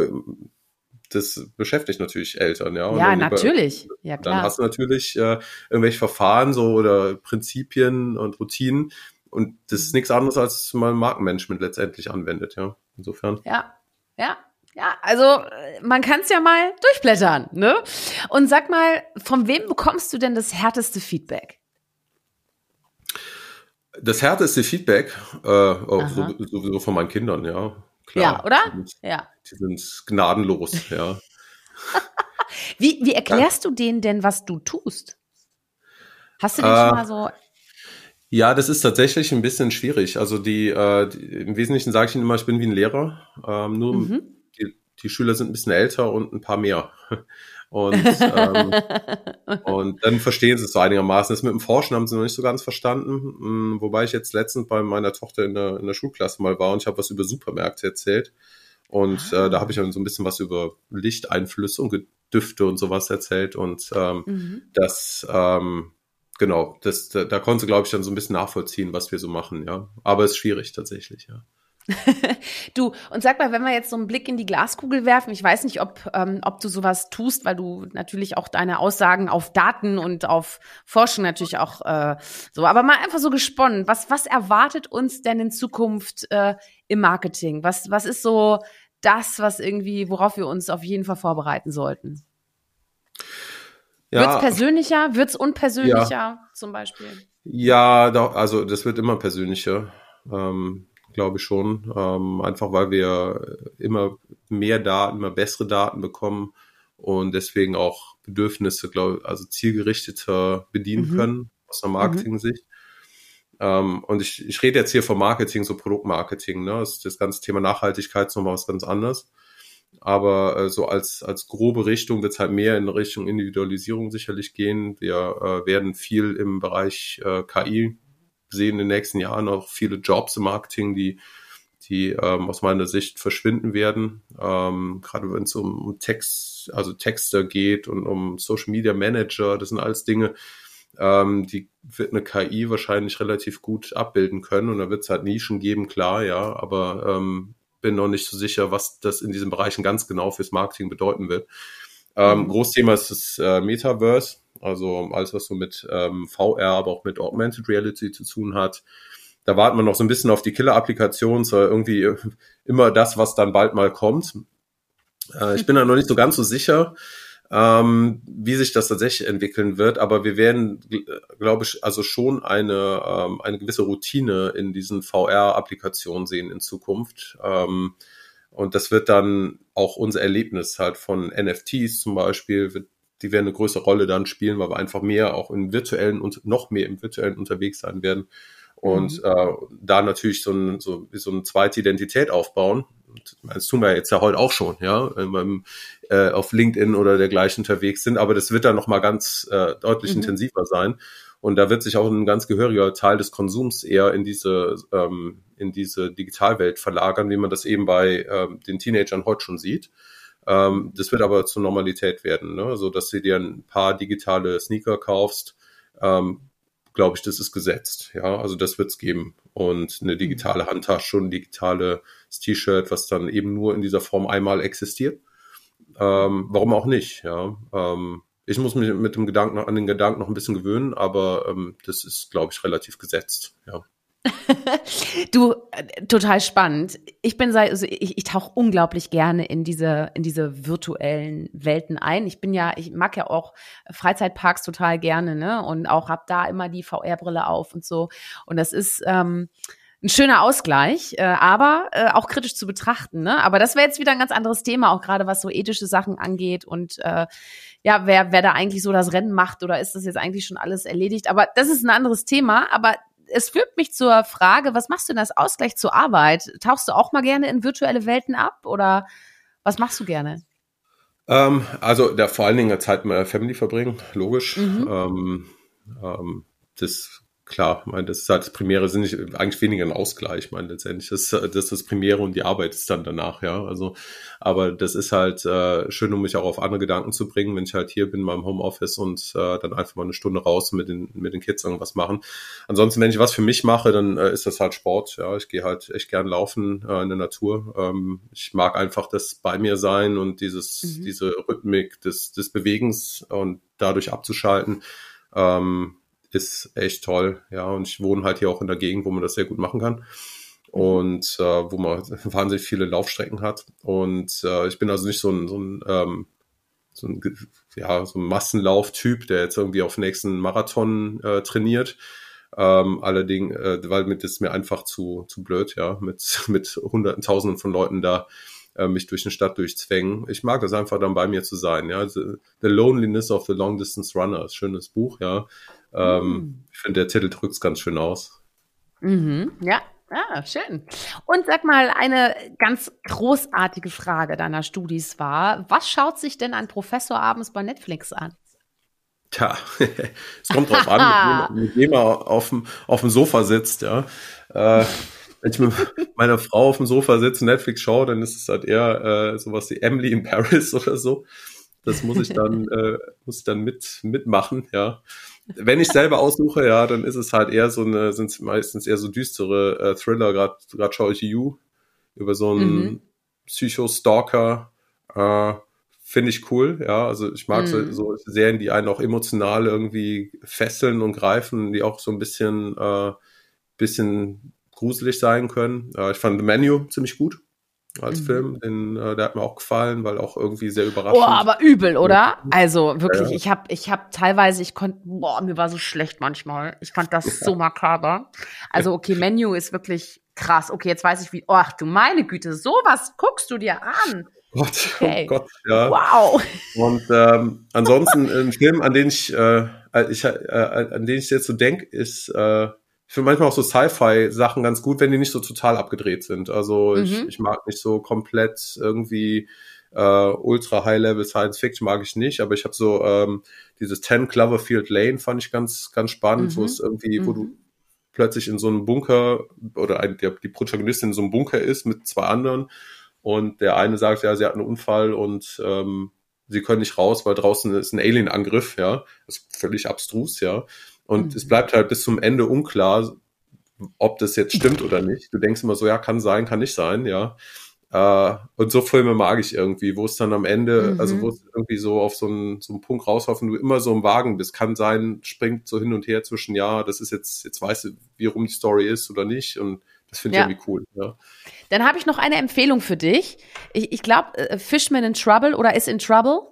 das beschäftigt natürlich Eltern, ja. Und ja, natürlich. Über, ja, klar. Dann hast du natürlich äh, irgendwelche Verfahren so oder Prinzipien und Routinen und das ist nichts anderes, als man Markenmanagement letztendlich anwendet, ja. Insofern. Ja, ja. Ja, also man kann es ja mal durchblättern, ne? Und sag mal, von wem bekommst du denn das härteste Feedback? Das härteste Feedback, äh, oh, sowieso von meinen Kindern, ja. Klar, ja, oder? Die sind, ja. Die sind gnadenlos, ja. wie, wie erklärst ja. du denen denn, was du tust? Hast du den äh, schon mal so ja, das ist tatsächlich ein bisschen schwierig. Also die, äh, die im Wesentlichen sage ich ihnen immer, ich bin wie ein Lehrer. Ähm, nur mhm. die, die Schüler sind ein bisschen älter und ein paar mehr. Und, ähm, und dann verstehen sie es so einigermaßen. Das mit dem Forschen haben sie noch nicht so ganz verstanden. Hm, wobei ich jetzt letztens bei meiner Tochter in der, in der Schulklasse mal war und ich habe was über Supermärkte erzählt. Und ah. äh, da habe ich dann so ein bisschen was über Lichteinflüsse und Düfte und sowas erzählt. Und ähm, mhm. das, ähm, genau, das, da, da konnte, glaube ich, dann so ein bisschen nachvollziehen, was wir so machen, ja. Aber es ist schwierig tatsächlich, ja. du, und sag mal, wenn wir jetzt so einen Blick in die Glaskugel werfen, ich weiß nicht, ob, ähm, ob du sowas tust, weil du natürlich auch deine Aussagen auf Daten und auf Forschung natürlich auch äh, so, aber mal einfach so gesponnen. Was, was erwartet uns denn in Zukunft äh, im Marketing? Was, was ist so das, was irgendwie, worauf wir uns auf jeden Fall vorbereiten sollten? Ja, wird's persönlicher? Wird's unpersönlicher ja. zum Beispiel? Ja, also das wird immer persönlicher. Ähm, glaube ich schon. Ähm, einfach weil wir immer mehr Daten, immer bessere Daten bekommen und deswegen auch Bedürfnisse, glaube also zielgerichteter bedienen mhm. können aus einer Marketing-Sicht. Mhm. Ähm, und ich, ich rede jetzt hier vom Marketing, so Produktmarketing, ne? Das, das ganze Thema Nachhaltigkeit ist nochmal was ganz anderes. Aber äh, so als, als grobe Richtung wird es halt mehr in Richtung Individualisierung sicherlich gehen. Wir äh, werden viel im Bereich äh, KI sehen in den nächsten Jahren auch viele Jobs im Marketing, die, die ähm, aus meiner Sicht verschwinden werden. Ähm, gerade wenn es um, um Text, also Texter geht und um Social Media Manager, das sind alles Dinge, Ähm, die wird eine KI wahrscheinlich relativ gut abbilden können und da wird es halt Nischen geben, klar, ja, aber ähm, bin noch nicht so sicher, was das in diesen Bereichen ganz genau fürs Marketing bedeuten wird. Ähm, mhm. Großthema ist das äh, Metaverse, also alles, was so mit ähm, VR, aber auch mit Augmented Reality zu tun hat. Da warten wir noch so ein bisschen auf die Killer-Applikation, so irgendwie immer das, was dann bald mal kommt. Äh, ich bin da noch nicht so ganz so sicher ähm, wie sich das tatsächlich entwickeln wird. Aber wir werden, glaube ich, also schon eine, ähm, eine gewisse Routine in diesen VR-Applikationen sehen in Zukunft. Ähm, und das wird dann auch unser Erlebnis halt von NFTs zum Beispiel, wird, die werden eine größere Rolle dann spielen, weil wir einfach mehr auch im virtuellen und noch mehr im virtuellen unterwegs sein werden. Und mhm. äh, da natürlich so, ein, so, so eine zweite Identität aufbauen, das tun wir jetzt ja heute auch schon, ja, wenn wir äh, auf LinkedIn oder dergleichen unterwegs sind, aber das wird dann nochmal ganz äh, deutlich mhm. intensiver sein. Und da wird sich auch ein ganz gehöriger Teil des Konsums eher in diese, ähm, in diese Digitalwelt verlagern, wie man das eben bei ähm, den Teenagern heute schon sieht. Ähm, das wird aber zur Normalität werden, ne? so dass du dir ein paar digitale Sneaker kaufst, ähm, glaube ich, das ist gesetzt. Ja, also das wird es geben. Und eine digitale Handtasche und ein digitales T-Shirt, was dann eben nur in dieser Form einmal existiert. Ähm, warum auch nicht? Ja, ähm, ich muss mich mit dem Gedanken an den Gedanken noch ein bisschen gewöhnen, aber ähm, das ist, glaube ich, relativ gesetzt. Ja. du, äh, total spannend. Ich bin also ich, ich tauche unglaublich gerne in diese, in diese virtuellen Welten ein. Ich bin ja, ich mag ja auch Freizeitparks total gerne, ne? Und auch hab da immer die VR-Brille auf und so. Und das ist, ähm, ein schöner Ausgleich, äh, aber äh, auch kritisch zu betrachten. Ne? Aber das wäre jetzt wieder ein ganz anderes Thema, auch gerade was so ethische Sachen angeht und äh, ja, wer, wer da eigentlich so das Rennen macht oder ist das jetzt eigentlich schon alles erledigt? Aber das ist ein anderes Thema. Aber es führt mich zur Frage, was machst du denn als Ausgleich zur Arbeit? Tauchst du auch mal gerne in virtuelle Welten ab oder was machst du gerne? Ähm, also da vor allen Dingen Zeit mit der Family verbringen, logisch. Mhm. Ähm, ähm, das klar, ich meine, das ist halt das Primäre, sind nicht, eigentlich weniger ein Ausgleich, ich meine, letztendlich, das, das ist das Primäre und die Arbeit ist dann danach, ja, also, aber das ist halt äh, schön, um mich auch auf andere Gedanken zu bringen, wenn ich halt hier bin, in meinem Homeoffice und äh, dann einfach mal eine Stunde raus mit den, mit den Kids irgendwas machen. Ansonsten, wenn ich was für mich mache, dann äh, ist das halt Sport, ja, ich gehe halt echt gern laufen äh, in der Natur. Ähm, ich mag einfach das bei mir sein und dieses, mhm. diese Rhythmik des, des Bewegens und dadurch abzuschalten. Ähm, ist echt toll. Ja, und ich wohne halt hier auch in der Gegend, wo man das sehr gut machen kann. Und äh, wo man wahnsinnig viele Laufstrecken hat. Und äh, ich bin also nicht so ein, so ein, ähm, so ein, ja, so ein Massenlauftyp, der jetzt irgendwie auf nächsten Marathon äh, trainiert. Ähm, allerdings, äh, weil mit ist mir einfach zu, zu blöd, ja, mit, mit hunderten, tausenden von Leuten da äh, mich durch eine Stadt durchzwängen. Ich mag das einfach dann bei mir zu sein, ja. The, the Loneliness of the Long Distance Runner, ist schönes Buch, ja. Ähm, mhm. Ich finde, der Titel drückt es ganz schön aus. Mhm. Ja, Ah, schön. Und sag mal, eine ganz großartige Frage deiner Studis war, was schaut sich denn ein Professor abends bei Netflix an? Tja, es kommt drauf an, mit wem er auf dem, auf dem Sofa sitzt, ja. Äh, wenn ich mit meiner Frau auf dem Sofa sitze, Netflix schaue, dann ist es halt eher äh, sowas wie Emily in Paris oder so. Das muss ich dann, äh, muss ich dann mit, mitmachen, ja wenn ich selber aussuche, ja, dann ist es halt eher so eine, sind es meistens eher so düstere äh, Thriller, gerade schaue ich You über so einen mhm. Psycho-Stalker, äh, finde ich cool, ja, also ich mag mhm. so, so Serien, die einen auch emotional irgendwie fesseln und greifen, die auch so ein bisschen, äh, bisschen gruselig sein können. Äh, ich fand The Menu ziemlich gut als mhm. Film. Den, äh, der hat mir auch gefallen, weil auch irgendwie sehr überraschend. Oh, aber übel, oder? Also wirklich, ja. ich habe ich hab teilweise, ich konnte, boah, mir war so schlecht manchmal. Ich fand das ja. so makaber. Also okay, Menu ist wirklich krass. Okay, jetzt weiß ich wie, oh, du meine Güte, sowas guckst du dir an. Gott, oh okay. oh Gott, ja. Wow. Und ähm, ansonsten ein Film, an den ich, äh, ich äh, an den ich jetzt so denke, ist äh, ich finde manchmal auch so Sci-Fi-Sachen ganz gut, wenn die nicht so total abgedreht sind. Also mhm. ich, ich mag nicht so komplett irgendwie äh, ultra High-Level Science Fiction mag ich nicht, aber ich habe so ähm, dieses 10 Cloverfield Lane fand ich ganz ganz spannend, mhm. wo es irgendwie, mhm. wo du mhm. plötzlich in so einem Bunker oder ein, der, die Protagonistin in so einem Bunker ist mit zwei anderen und der eine sagt, ja, sie hat einen Unfall und ähm, sie können nicht raus, weil draußen ist ein Alien-Angriff, ja. Das ist völlig abstrus, ja. Und mhm. es bleibt halt bis zum Ende unklar, ob das jetzt stimmt oder nicht. Du denkst immer so, ja, kann sein, kann nicht sein, ja. Äh, und so Filme mag ich irgendwie, wo es dann am Ende, mhm. also wo es irgendwie so auf so einen, so einen Punkt rauslaufen, du immer so im Wagen bist. Kann sein, springt so hin und her zwischen, ja, das ist jetzt, jetzt weißt du, wie rum die Story ist oder nicht. Und das finde ich ja. irgendwie cool. Ja. Dann habe ich noch eine Empfehlung für dich. Ich, ich glaube, äh, Fishman in Trouble oder Is in Trouble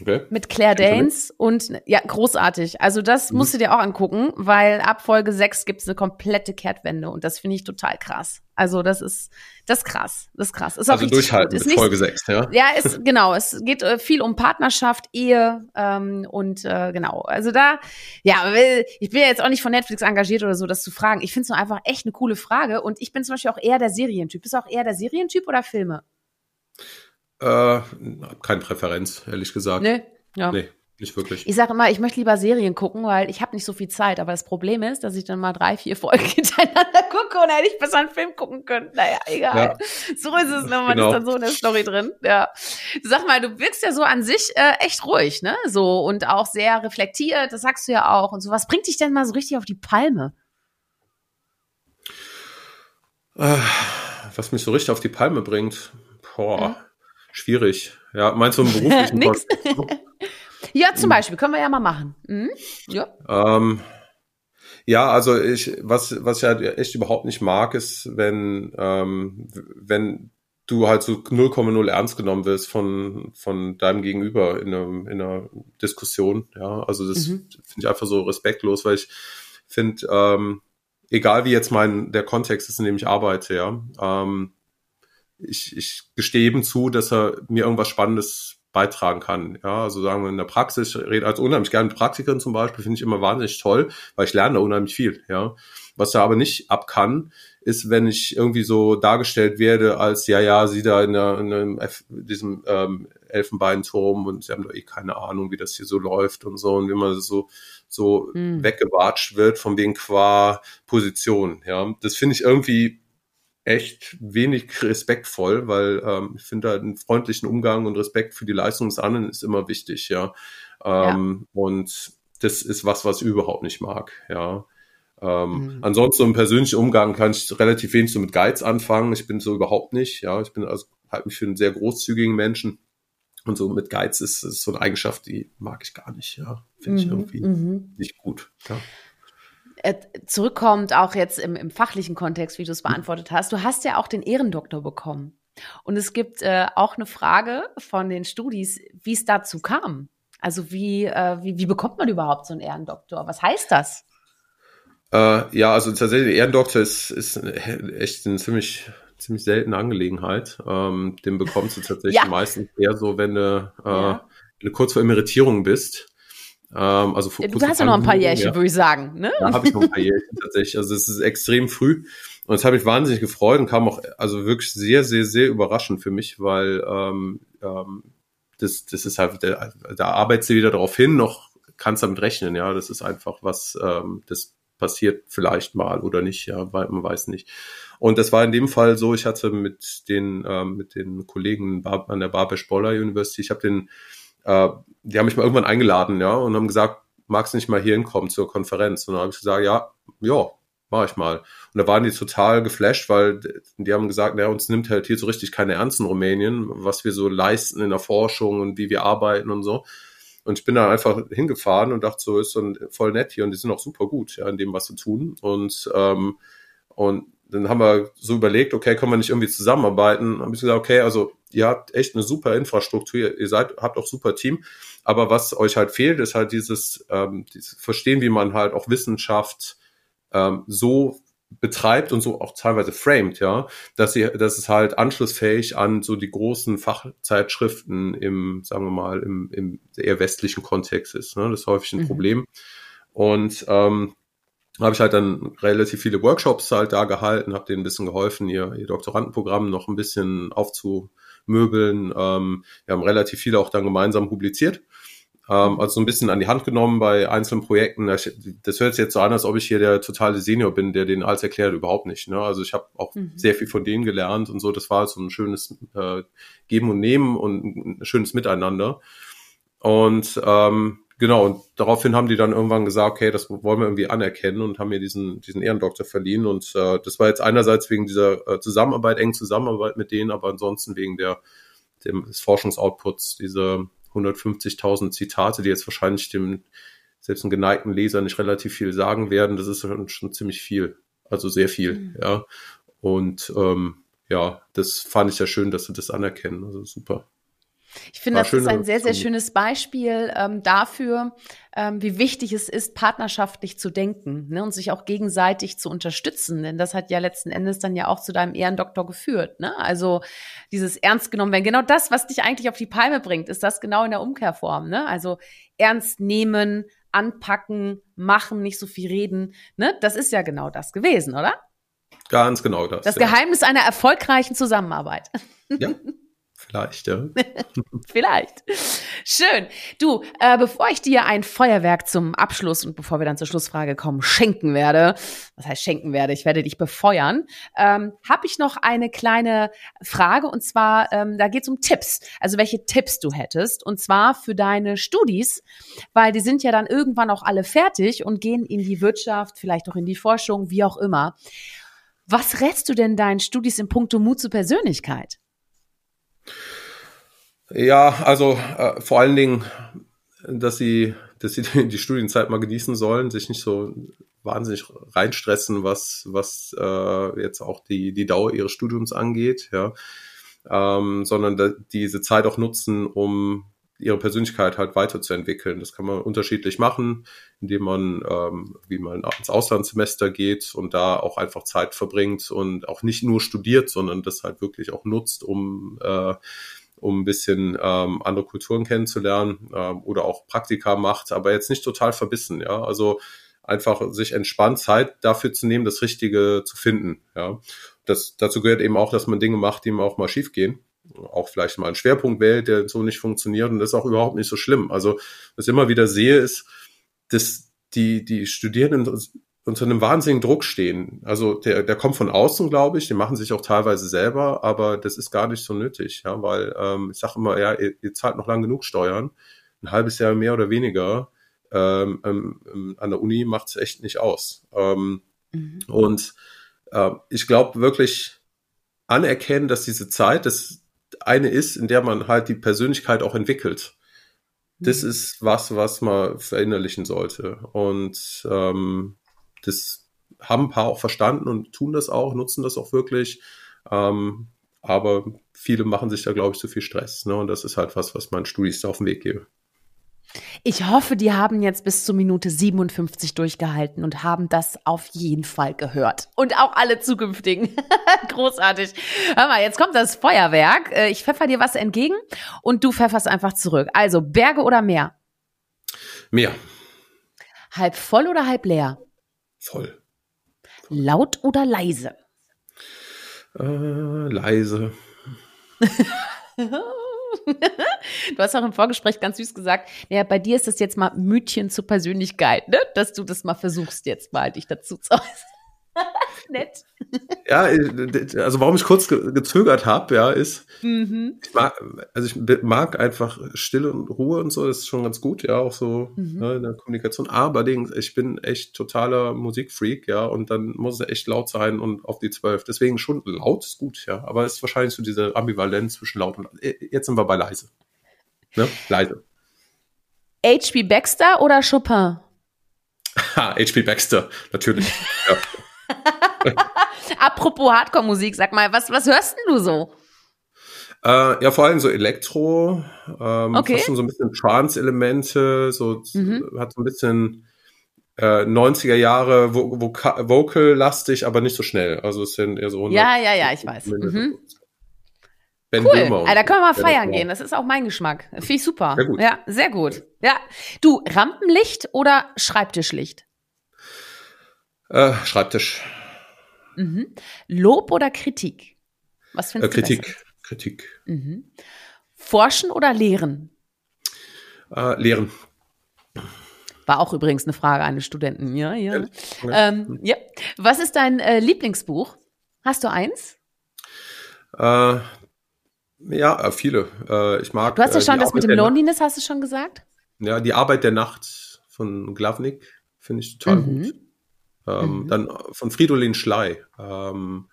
Okay. Mit Claire Danes und ja, großartig. Also das mhm. musst du dir auch angucken, weil ab Folge 6 gibt es eine komplette Kehrtwende und das finde ich total krass. Also das ist das ist krass, das ist krass. Ist also durchhalten ist bis Folge 6, ja? Ja, ist, genau, es geht äh, viel um Partnerschaft, Ehe ähm, und äh, genau. Also da, ja, ich bin ja jetzt auch nicht von Netflix engagiert oder so, das zu fragen. Ich finde es nur einfach echt eine coole Frage und ich bin zum Beispiel auch eher der Serientyp. Bist du auch eher der Serientyp oder Filme? Äh, keine Präferenz, ehrlich gesagt. Nee, ja. Nee, nicht wirklich. Ich sage immer, ich möchte lieber Serien gucken, weil ich habe nicht so viel Zeit. Aber das Problem ist, dass ich dann mal drei, vier Folgen hintereinander gucke und hätte ich besser einen Film gucken können. Naja, egal. Ja. So ist es, ne? man genau. ist dann so in der Story drin. Ja. Sag mal, du wirkst ja so an sich äh, echt ruhig, ne? So und auch sehr reflektiert, das sagst du ja auch. Und so, was bringt dich denn mal so richtig auf die Palme? Äh, was mich so richtig auf die Palme bringt. Boah. Mhm schwierig. Ja, meinst du im beruflichen Nix. ja, zum Beispiel, können wir ja mal machen. Mhm. Ja. Ähm, ja, also ich, was, was ich halt echt überhaupt nicht mag, ist, wenn, ähm, wenn du halt so 0,0 ernst genommen wirst von, von deinem Gegenüber in einer, in einer Diskussion. Ja, also das mhm. finde ich einfach so respektlos, weil ich finde, ähm, egal wie jetzt mein, der Kontext ist, in dem ich arbeite, ja, ähm, ich, ich gestehe eben zu, dass er mir irgendwas Spannendes beitragen kann. Ja, also sagen wir in der Praxis, ich rede also unheimlich gerne mit Praktikern zum Beispiel, finde ich immer wahnsinnig toll, weil ich lerne da unheimlich viel. Ja, was er aber nicht ab kann, ist, wenn ich irgendwie so dargestellt werde, als ja, ja, sie da in, der, in einem, diesem ähm, Elfenbeinturm und sie haben doch eh keine Ahnung, wie das hier so läuft und so und wie man so so hm. weggewatscht wird von wegen qua Position. Ja, das finde ich irgendwie echt wenig respektvoll, weil ähm, ich finde einen freundlichen Umgang und Respekt für die Leistung des anderen ist immer wichtig, ja. Ähm, ja. Und das ist was, was ich überhaupt nicht mag, ja. Ähm, mhm. Ansonsten im persönlichen Umgang kann ich relativ wenig so mit Geiz anfangen. Ich bin so überhaupt nicht, ja. Ich bin also halt mich für einen sehr großzügigen Menschen. Und so mit Geiz ist, ist so eine Eigenschaft, die mag ich gar nicht, ja. Finde mhm. ich irgendwie mhm. nicht gut. Ja. Äh, zurückkommt, auch jetzt im, im fachlichen Kontext, wie du es beantwortet hast, du hast ja auch den Ehrendoktor bekommen. Und es gibt äh, auch eine Frage von den Studis, wie es dazu kam. Also wie, äh, wie, wie bekommt man überhaupt so einen Ehrendoktor? Was heißt das? Äh, ja, also tatsächlich, Ehrendoktor ist, ist echt eine ziemlich, ziemlich seltene Angelegenheit. Ähm, den bekommst du tatsächlich ja. meistens eher so, wenn du, äh, ja. wenn du kurz vor Emeritierung bist. Ähm, also ja, du hast ja noch ein paar Jährchen, ja. würde ich sagen. Ne? Da habe ich noch ein paar Jährchen tatsächlich. Also es ist extrem früh. Und das habe ich wahnsinnig gefreut und kam auch also wirklich sehr, sehr, sehr überraschend für mich, weil ähm, ähm, das, das ist halt, da, da arbeitest du wieder darauf hin, noch kannst damit rechnen, ja. Das ist einfach was, ähm, das passiert vielleicht mal oder nicht, ja, weil man weiß nicht. Und das war in dem Fall so, ich hatte mit den, ähm, mit den Kollegen an der Barbesch Boller University, ich habe den äh, die haben mich mal irgendwann eingeladen, ja, und haben gesagt, magst du nicht mal hier hinkommen zur Konferenz? Und dann habe ich gesagt, ja, ja, mach ich mal. Und da waren die total geflasht, weil die haben gesagt, naja, uns nimmt halt hier so richtig keine Ernst in Rumänien, was wir so leisten in der Forschung und wie wir arbeiten und so. Und ich bin da einfach hingefahren und dachte so, ist so voll nett hier und die sind auch super gut ja, in dem, was sie tun. Und, ähm, und dann haben wir so überlegt, okay, können wir nicht irgendwie zusammenarbeiten? Dann habe ich gesagt, okay, also ihr habt echt eine super Infrastruktur, ihr seid, habt auch super Team, aber was euch halt fehlt, ist halt dieses, ähm, dieses Verstehen, wie man halt auch Wissenschaft ähm, so betreibt und so auch teilweise framed, ja, dass sie, dass es halt anschlussfähig an so die großen Fachzeitschriften im, sagen wir mal, im, im eher westlichen Kontext ist. Ne? Das ist häufig ein mhm. Problem. Und ähm, habe ich halt dann relativ viele Workshops halt da gehalten, habe denen ein bisschen geholfen, ihr, ihr Doktorandenprogramm noch ein bisschen aufzumöbeln. Ähm, wir haben relativ viel auch dann gemeinsam publiziert. Ähm, also so ein bisschen an die Hand genommen bei einzelnen Projekten. Das, hört sich jetzt so an, als ob ich hier der totale Senior bin, der den alles erklärt, überhaupt nicht. Ne? Also ich habe auch mhm. sehr viel von denen gelernt und so. Das war so ein schönes äh, Geben und Nehmen und ein schönes Miteinander. Und ähm, genau, und daraufhin haben die dann irgendwann gesagt, okay, das wollen wir irgendwie anerkennen und haben mir diesen, diesen Ehrendoktor verliehen. Und äh, das war jetzt einerseits wegen dieser äh, Zusammenarbeit, engen Zusammenarbeit mit denen, aber ansonsten wegen der dem, des Forschungsoutputs, diese 150.000 Zitate, die jetzt wahrscheinlich dem selbst einem geneigten Leser nicht relativ viel sagen werden, das ist schon, schon ziemlich viel. Also sehr viel, mhm. ja. Und ähm, ja, das fand ich ja schön, dass sie das anerkennen. Also super. Ich finde, das ist ein sehr, sehr schönes Beispiel ähm, dafür, ähm, wie wichtig es ist, partnerschaftlich zu denken ne, und sich auch gegenseitig zu unterstützen. Denn das hat ja letzten Endes dann ja auch zu deinem Ehrendoktor geführt. Ne? Also dieses ernst genommen werden. Genau das, was dich eigentlich auf die Palme bringt, ist das genau in der Umkehrform. Ne? Also ernst nehmen, anpacken, machen, nicht so viel reden. Ne? Das ist ja genau das gewesen, oder? Ganz genau das. Das ja. Geheimnis einer erfolgreichen Zusammenarbeit. Ja. Vielleicht, ja. Vielleicht. Schön. Du, äh, bevor ich dir ein Feuerwerk zum Abschluss und bevor wir dann zur Schlussfrage kommen, schenken werde, was heißt schenken werde, ich werde dich befeuern, ähm, habe ich noch eine kleine Frage und zwar, ähm, da geht es um Tipps. Also welche Tipps du hättest und zwar für deine Studis, weil die sind ja dann irgendwann auch alle fertig und gehen in die Wirtschaft, vielleicht auch in die Forschung, wie auch immer. Was rätst du denn deinen Studis in puncto Mut zur Persönlichkeit? Ja, also äh, vor allen Dingen, dass sie, dass sie die Studienzeit mal genießen sollen, sich nicht so wahnsinnig reinstressen, was, was äh, jetzt auch die, die Dauer ihres Studiums angeht, ja. Ähm, sondern da, diese Zeit auch nutzen, um ihre Persönlichkeit halt weiterzuentwickeln. Das kann man unterschiedlich machen, indem man, ähm, wie man ins Auslandssemester geht und da auch einfach Zeit verbringt und auch nicht nur studiert, sondern das halt wirklich auch nutzt, um äh, um ein bisschen ähm, andere Kulturen kennenzulernen ähm, oder auch Praktika macht, aber jetzt nicht total verbissen, ja. Also einfach sich entspannt Zeit dafür zu nehmen, das Richtige zu finden, ja. Das, dazu gehört eben auch, dass man Dinge macht, die auch mal schief gehen auch vielleicht mal einen Schwerpunkt wählt, der so nicht funktioniert. Und das ist auch überhaupt nicht so schlimm. Also, was ich immer wieder sehe, ist, dass die, die Studierenden unter einem wahnsinnigen Druck stehen. Also der, der kommt von außen, glaube ich, die machen sich auch teilweise selber, aber das ist gar nicht so nötig, ja, weil ähm, ich sage immer, ja, ihr, ihr zahlt noch lang genug Steuern, ein halbes Jahr mehr oder weniger ähm, ähm, an der Uni macht es echt nicht aus. Ähm, mhm. Und äh, ich glaube wirklich anerkennen, dass diese Zeit, das eine ist, in der man halt die Persönlichkeit auch entwickelt. Das mhm. ist was, was man verinnerlichen sollte. Und ähm, das haben ein paar auch verstanden und tun das auch, nutzen das auch wirklich. Ähm, aber viele machen sich da, glaube ich, zu viel Stress. Ne? Und das ist halt was, was man Studis auf den Weg gebe. Ich hoffe, die haben jetzt bis zur Minute 57 durchgehalten und haben das auf jeden Fall gehört. Und auch alle zukünftigen. Großartig. Hör mal, jetzt kommt das Feuerwerk. Äh, ich pfeffer dir was entgegen und du pfefferst einfach zurück. Also Berge oder Meer? Meer. Halb voll oder halb leer? Voll. Laut oder leise? Äh, leise. du hast auch im Vorgespräch ganz süß gesagt, ja, bei dir ist das jetzt mal Mütchen zur Persönlichkeit, ne? dass du das mal versuchst, jetzt mal dich dazu zu äußern. Nett. Ja, äh, also warum ich kurz gezögert habe, ja, ist, mhm. ich mag, also ich mag einfach Stille und Ruhe und so, das ist schon ganz gut, ja, auch so mhm. ne, in der Kommunikation. Aber ich bin echt totaler Musikfreak, ja, und dann muss es echt laut sein und auf die zwölf. Deswegen schon laut ist gut, ja, aber es ist wahrscheinlich so diese Ambivalenz zwischen laut und äh, jetzt sind wir bei leise. Ne? Leise. H.P. Baxter oder Chopin? H.P. Baxter, natürlich. ja. Apropos Hardcore-Musik, sag mal, was, was hörst denn du so? Äh, ja, vor allem so Elektro, ähm, okay. fast schon so ein bisschen Trance-Elemente, so mhm. hat so ein bisschen äh, 90er Jahre vo vo Vocal-lastig, aber nicht so schnell. Also es sind eher so Ja, ja, ja, ich weiß. Mhm. Ben cool. Böhmer da können wir mal feiern gehen. Das ist auch mein Geschmack. Finde ich super. Sehr gut. Ja, sehr gut. Ja. Du, Rampenlicht oder Schreibtischlicht? Äh, Schreibtisch. Mhm. Lob oder Kritik? Was findest äh, Kritik. du Kritik. Kritik. Mhm. Forschen oder lehren? Äh, Lehren. War auch übrigens eine Frage eines Studenten. Ja, ja. Ja. Ähm, ja. Was ist dein äh, Lieblingsbuch? Hast du eins? Äh, ja, äh, viele. Äh, ich mag. Du hast ja äh, schon das mit Arbeit dem der Loneliness, hast du schon gesagt? Ja, die Arbeit der Nacht von Glavnik finde ich total Mhm. gut. Ähm, Mhm. Dann von Fridolin Schley. Ähm,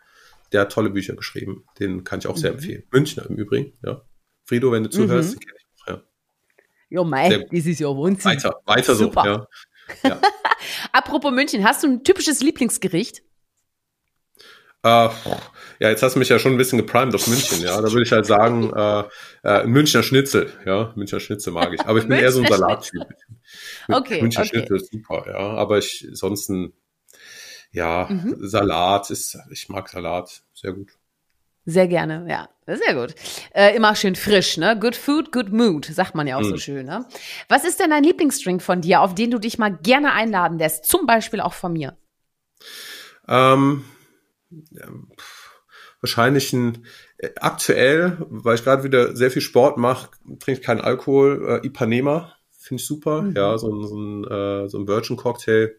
der hat tolle Bücher geschrieben. Den kann ich auch sehr Mhm. empfehlen. Münchner im Übrigen. Ja. Frido, wenn du zuhörst, Mhm. den kenn ich auch. Ja. Jo, Sehr mei, gut. das ist ja Wahnsinn. Weiter, weiter so. Super. Ja. Ja. Apropos München, hast du ein typisches Lieblingsgericht? Äh, ja, jetzt hast du mich ja schon ein bisschen geprimed auf München, ja. Da würde ich halt sagen, äh, ein Münchner Schnitzel, ja. Münchner Schnitzel mag ich. Aber ich bin eher so ein Salattyp. Okay, Münchner okay. Schnitzel ist super, ja. Aber ich, sonst ein, ja, Mhm. Salat ist, ich mag Salat sehr gut. Sehr gerne, ja. Sehr gut. Äh, immer schön frisch, ne? Good food, good mood, sagt man ja auch so Mhm. schön, ne? Was ist denn dein Lieblingsdrink von dir, auf den du dich mal gerne einladen lässt? Zum Beispiel auch von mir. Ähm, ja, wahrscheinlich ein, äh, aktuell, weil ich gerade wieder sehr viel Sport mache, trinke ich keinen Alkohol, äh, Ipanema, finde ich super, Mhm. ja, so ein, so ein, äh, so ein Virgin Cocktail,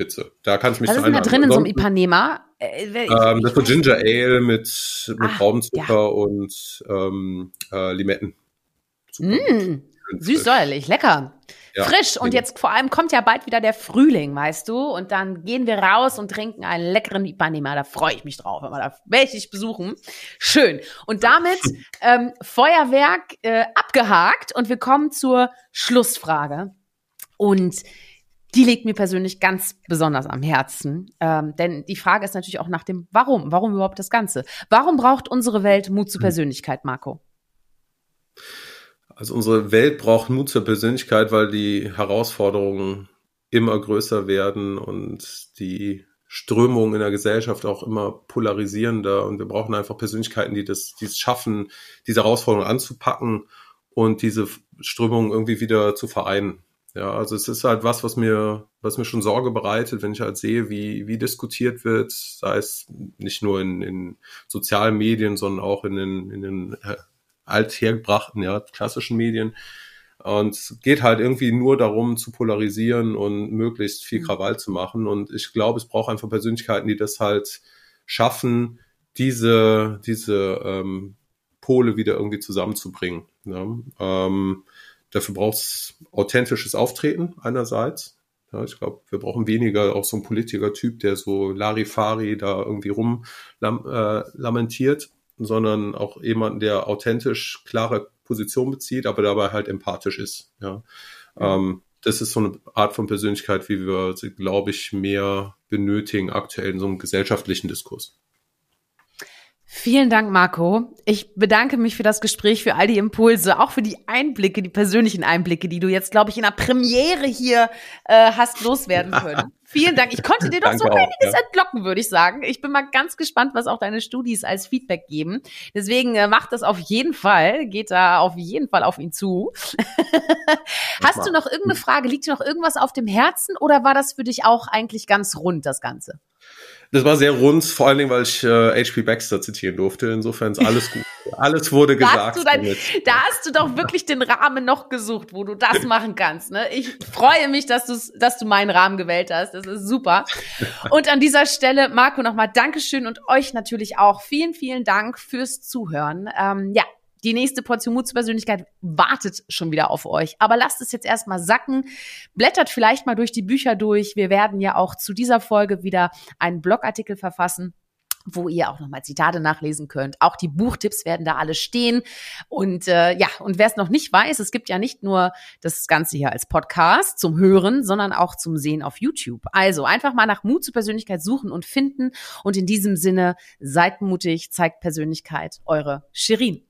spitze. Da kann ich mich Was ist denn da drin in so einem Ipanema? Äh, ich- Ähm, das ist so Ginger Ale mit, mit Ah, Traubenzucker und ähm, äh, Limetten. Mm, Schön süß frisch. säuerlich, lecker. Ja, Frisch. Und jetzt vor allem kommt ja bald wieder der Frühling, weißt du? Und dann gehen wir raus und trinken einen leckeren Ipanema. Da freue ich mich drauf. Wenn wir da dich besuchen. Schön. Und damit ähm, Feuerwerk äh, abgehakt. Und wir kommen zur Schlussfrage. Und die liegt mir persönlich ganz besonders am Herzen. Ähm, denn die Frage ist natürlich auch nach dem Warum. Warum überhaupt das Ganze? Warum braucht unsere Welt Mut zur Persönlichkeit, Marco? Also unsere Welt braucht Mut zur Persönlichkeit, weil die Herausforderungen immer größer werden und die Strömungen in der Gesellschaft auch immer polarisierender und wir brauchen einfach Persönlichkeiten, die das, die es schaffen, diese Herausforderungen anzupacken und diese Strömungen irgendwie wieder zu vereinen. Ja, also es ist halt was, was mir, was mir schon Sorge bereitet, wenn ich halt sehe, wie, wie diskutiert wird, sei es nicht nur in, in sozialen Medien, sondern auch in den, in den äh, althergebrachten, ja, klassischen Medien. Und es geht halt irgendwie nur darum, zu polarisieren und möglichst viel Mhm. Krawall zu machen. Und ich glaube, es braucht einfach Persönlichkeiten, die das halt schaffen, diese, diese ähm, Pole wieder irgendwie zusammenzubringen. Ja? Ähm, dafür braucht es authentisches Auftreten einerseits. Ja, ich glaube, wir brauchen weniger auch so einen Politiker-Typ, der so Larifari da irgendwie rum äh, lamentiert, sondern auch jemanden, der authentisch klare Position bezieht, aber dabei halt empathisch ist. Ja. Ähm, das ist so eine Art von Persönlichkeit, wie wir sie, glaube ich, mehr benötigen aktuell in so einem gesellschaftlichen Diskurs. Vielen Dank, Marco. Ich bedanke mich für das Gespräch, für all die Impulse, auch für die Einblicke, die persönlichen Einblicke, die du jetzt, glaube ich, in der Premiere hier äh, hast loswerden können. Vielen Dank. Ich konnte dir doch so Danke auch, einiges ja. entlocken, würde ich sagen. Ich bin mal ganz gespannt, was auch deine Studis als Feedback geben. Deswegen äh, macht das auf jeden Fall. Geht da auf jeden Fall auf ihn zu. Hast du noch irgendeine Frage? Liegt dir noch irgendwas auf dem Herzen oder war das für dich auch eigentlich ganz rund, das Ganze? Das war sehr rund, vor allen Dingen, weil ich äh, H.P. Baxter zitieren durfte. Insofern ist alles gut. Alles wurde Da gesagt. hast, du dein, damit. da hast du doch wirklich den Rahmen noch gesucht, wo du das machen kannst. Ne? Ich freue mich, dass, du's, dass du meinen Rahmen gewählt hast. Das ist super. Und an dieser Stelle, Marco, nochmal Dankeschön und euch natürlich auch. Vielen, vielen Dank fürs Zuhören. Ähm, ja, die nächste Portion Mut zur Persönlichkeit wartet schon wieder auf euch. Aber lasst es jetzt erstmal sacken. Blättert vielleicht mal durch die Bücher durch. Wir werden ja auch zu dieser Folge wieder einen Blogartikel verfassen wo ihr auch nochmal Zitate nachlesen könnt. Auch die Buchtipps werden da alle stehen. Und äh, ja, und wer es noch nicht weiß, es gibt ja nicht nur das Ganze hier als Podcast zum Hören, sondern auch zum Sehen auf YouTube. Also einfach mal nach Mut zur Persönlichkeit suchen und finden. Und in diesem Sinne, seid mutig, zeigt Persönlichkeit. Eure Shirin.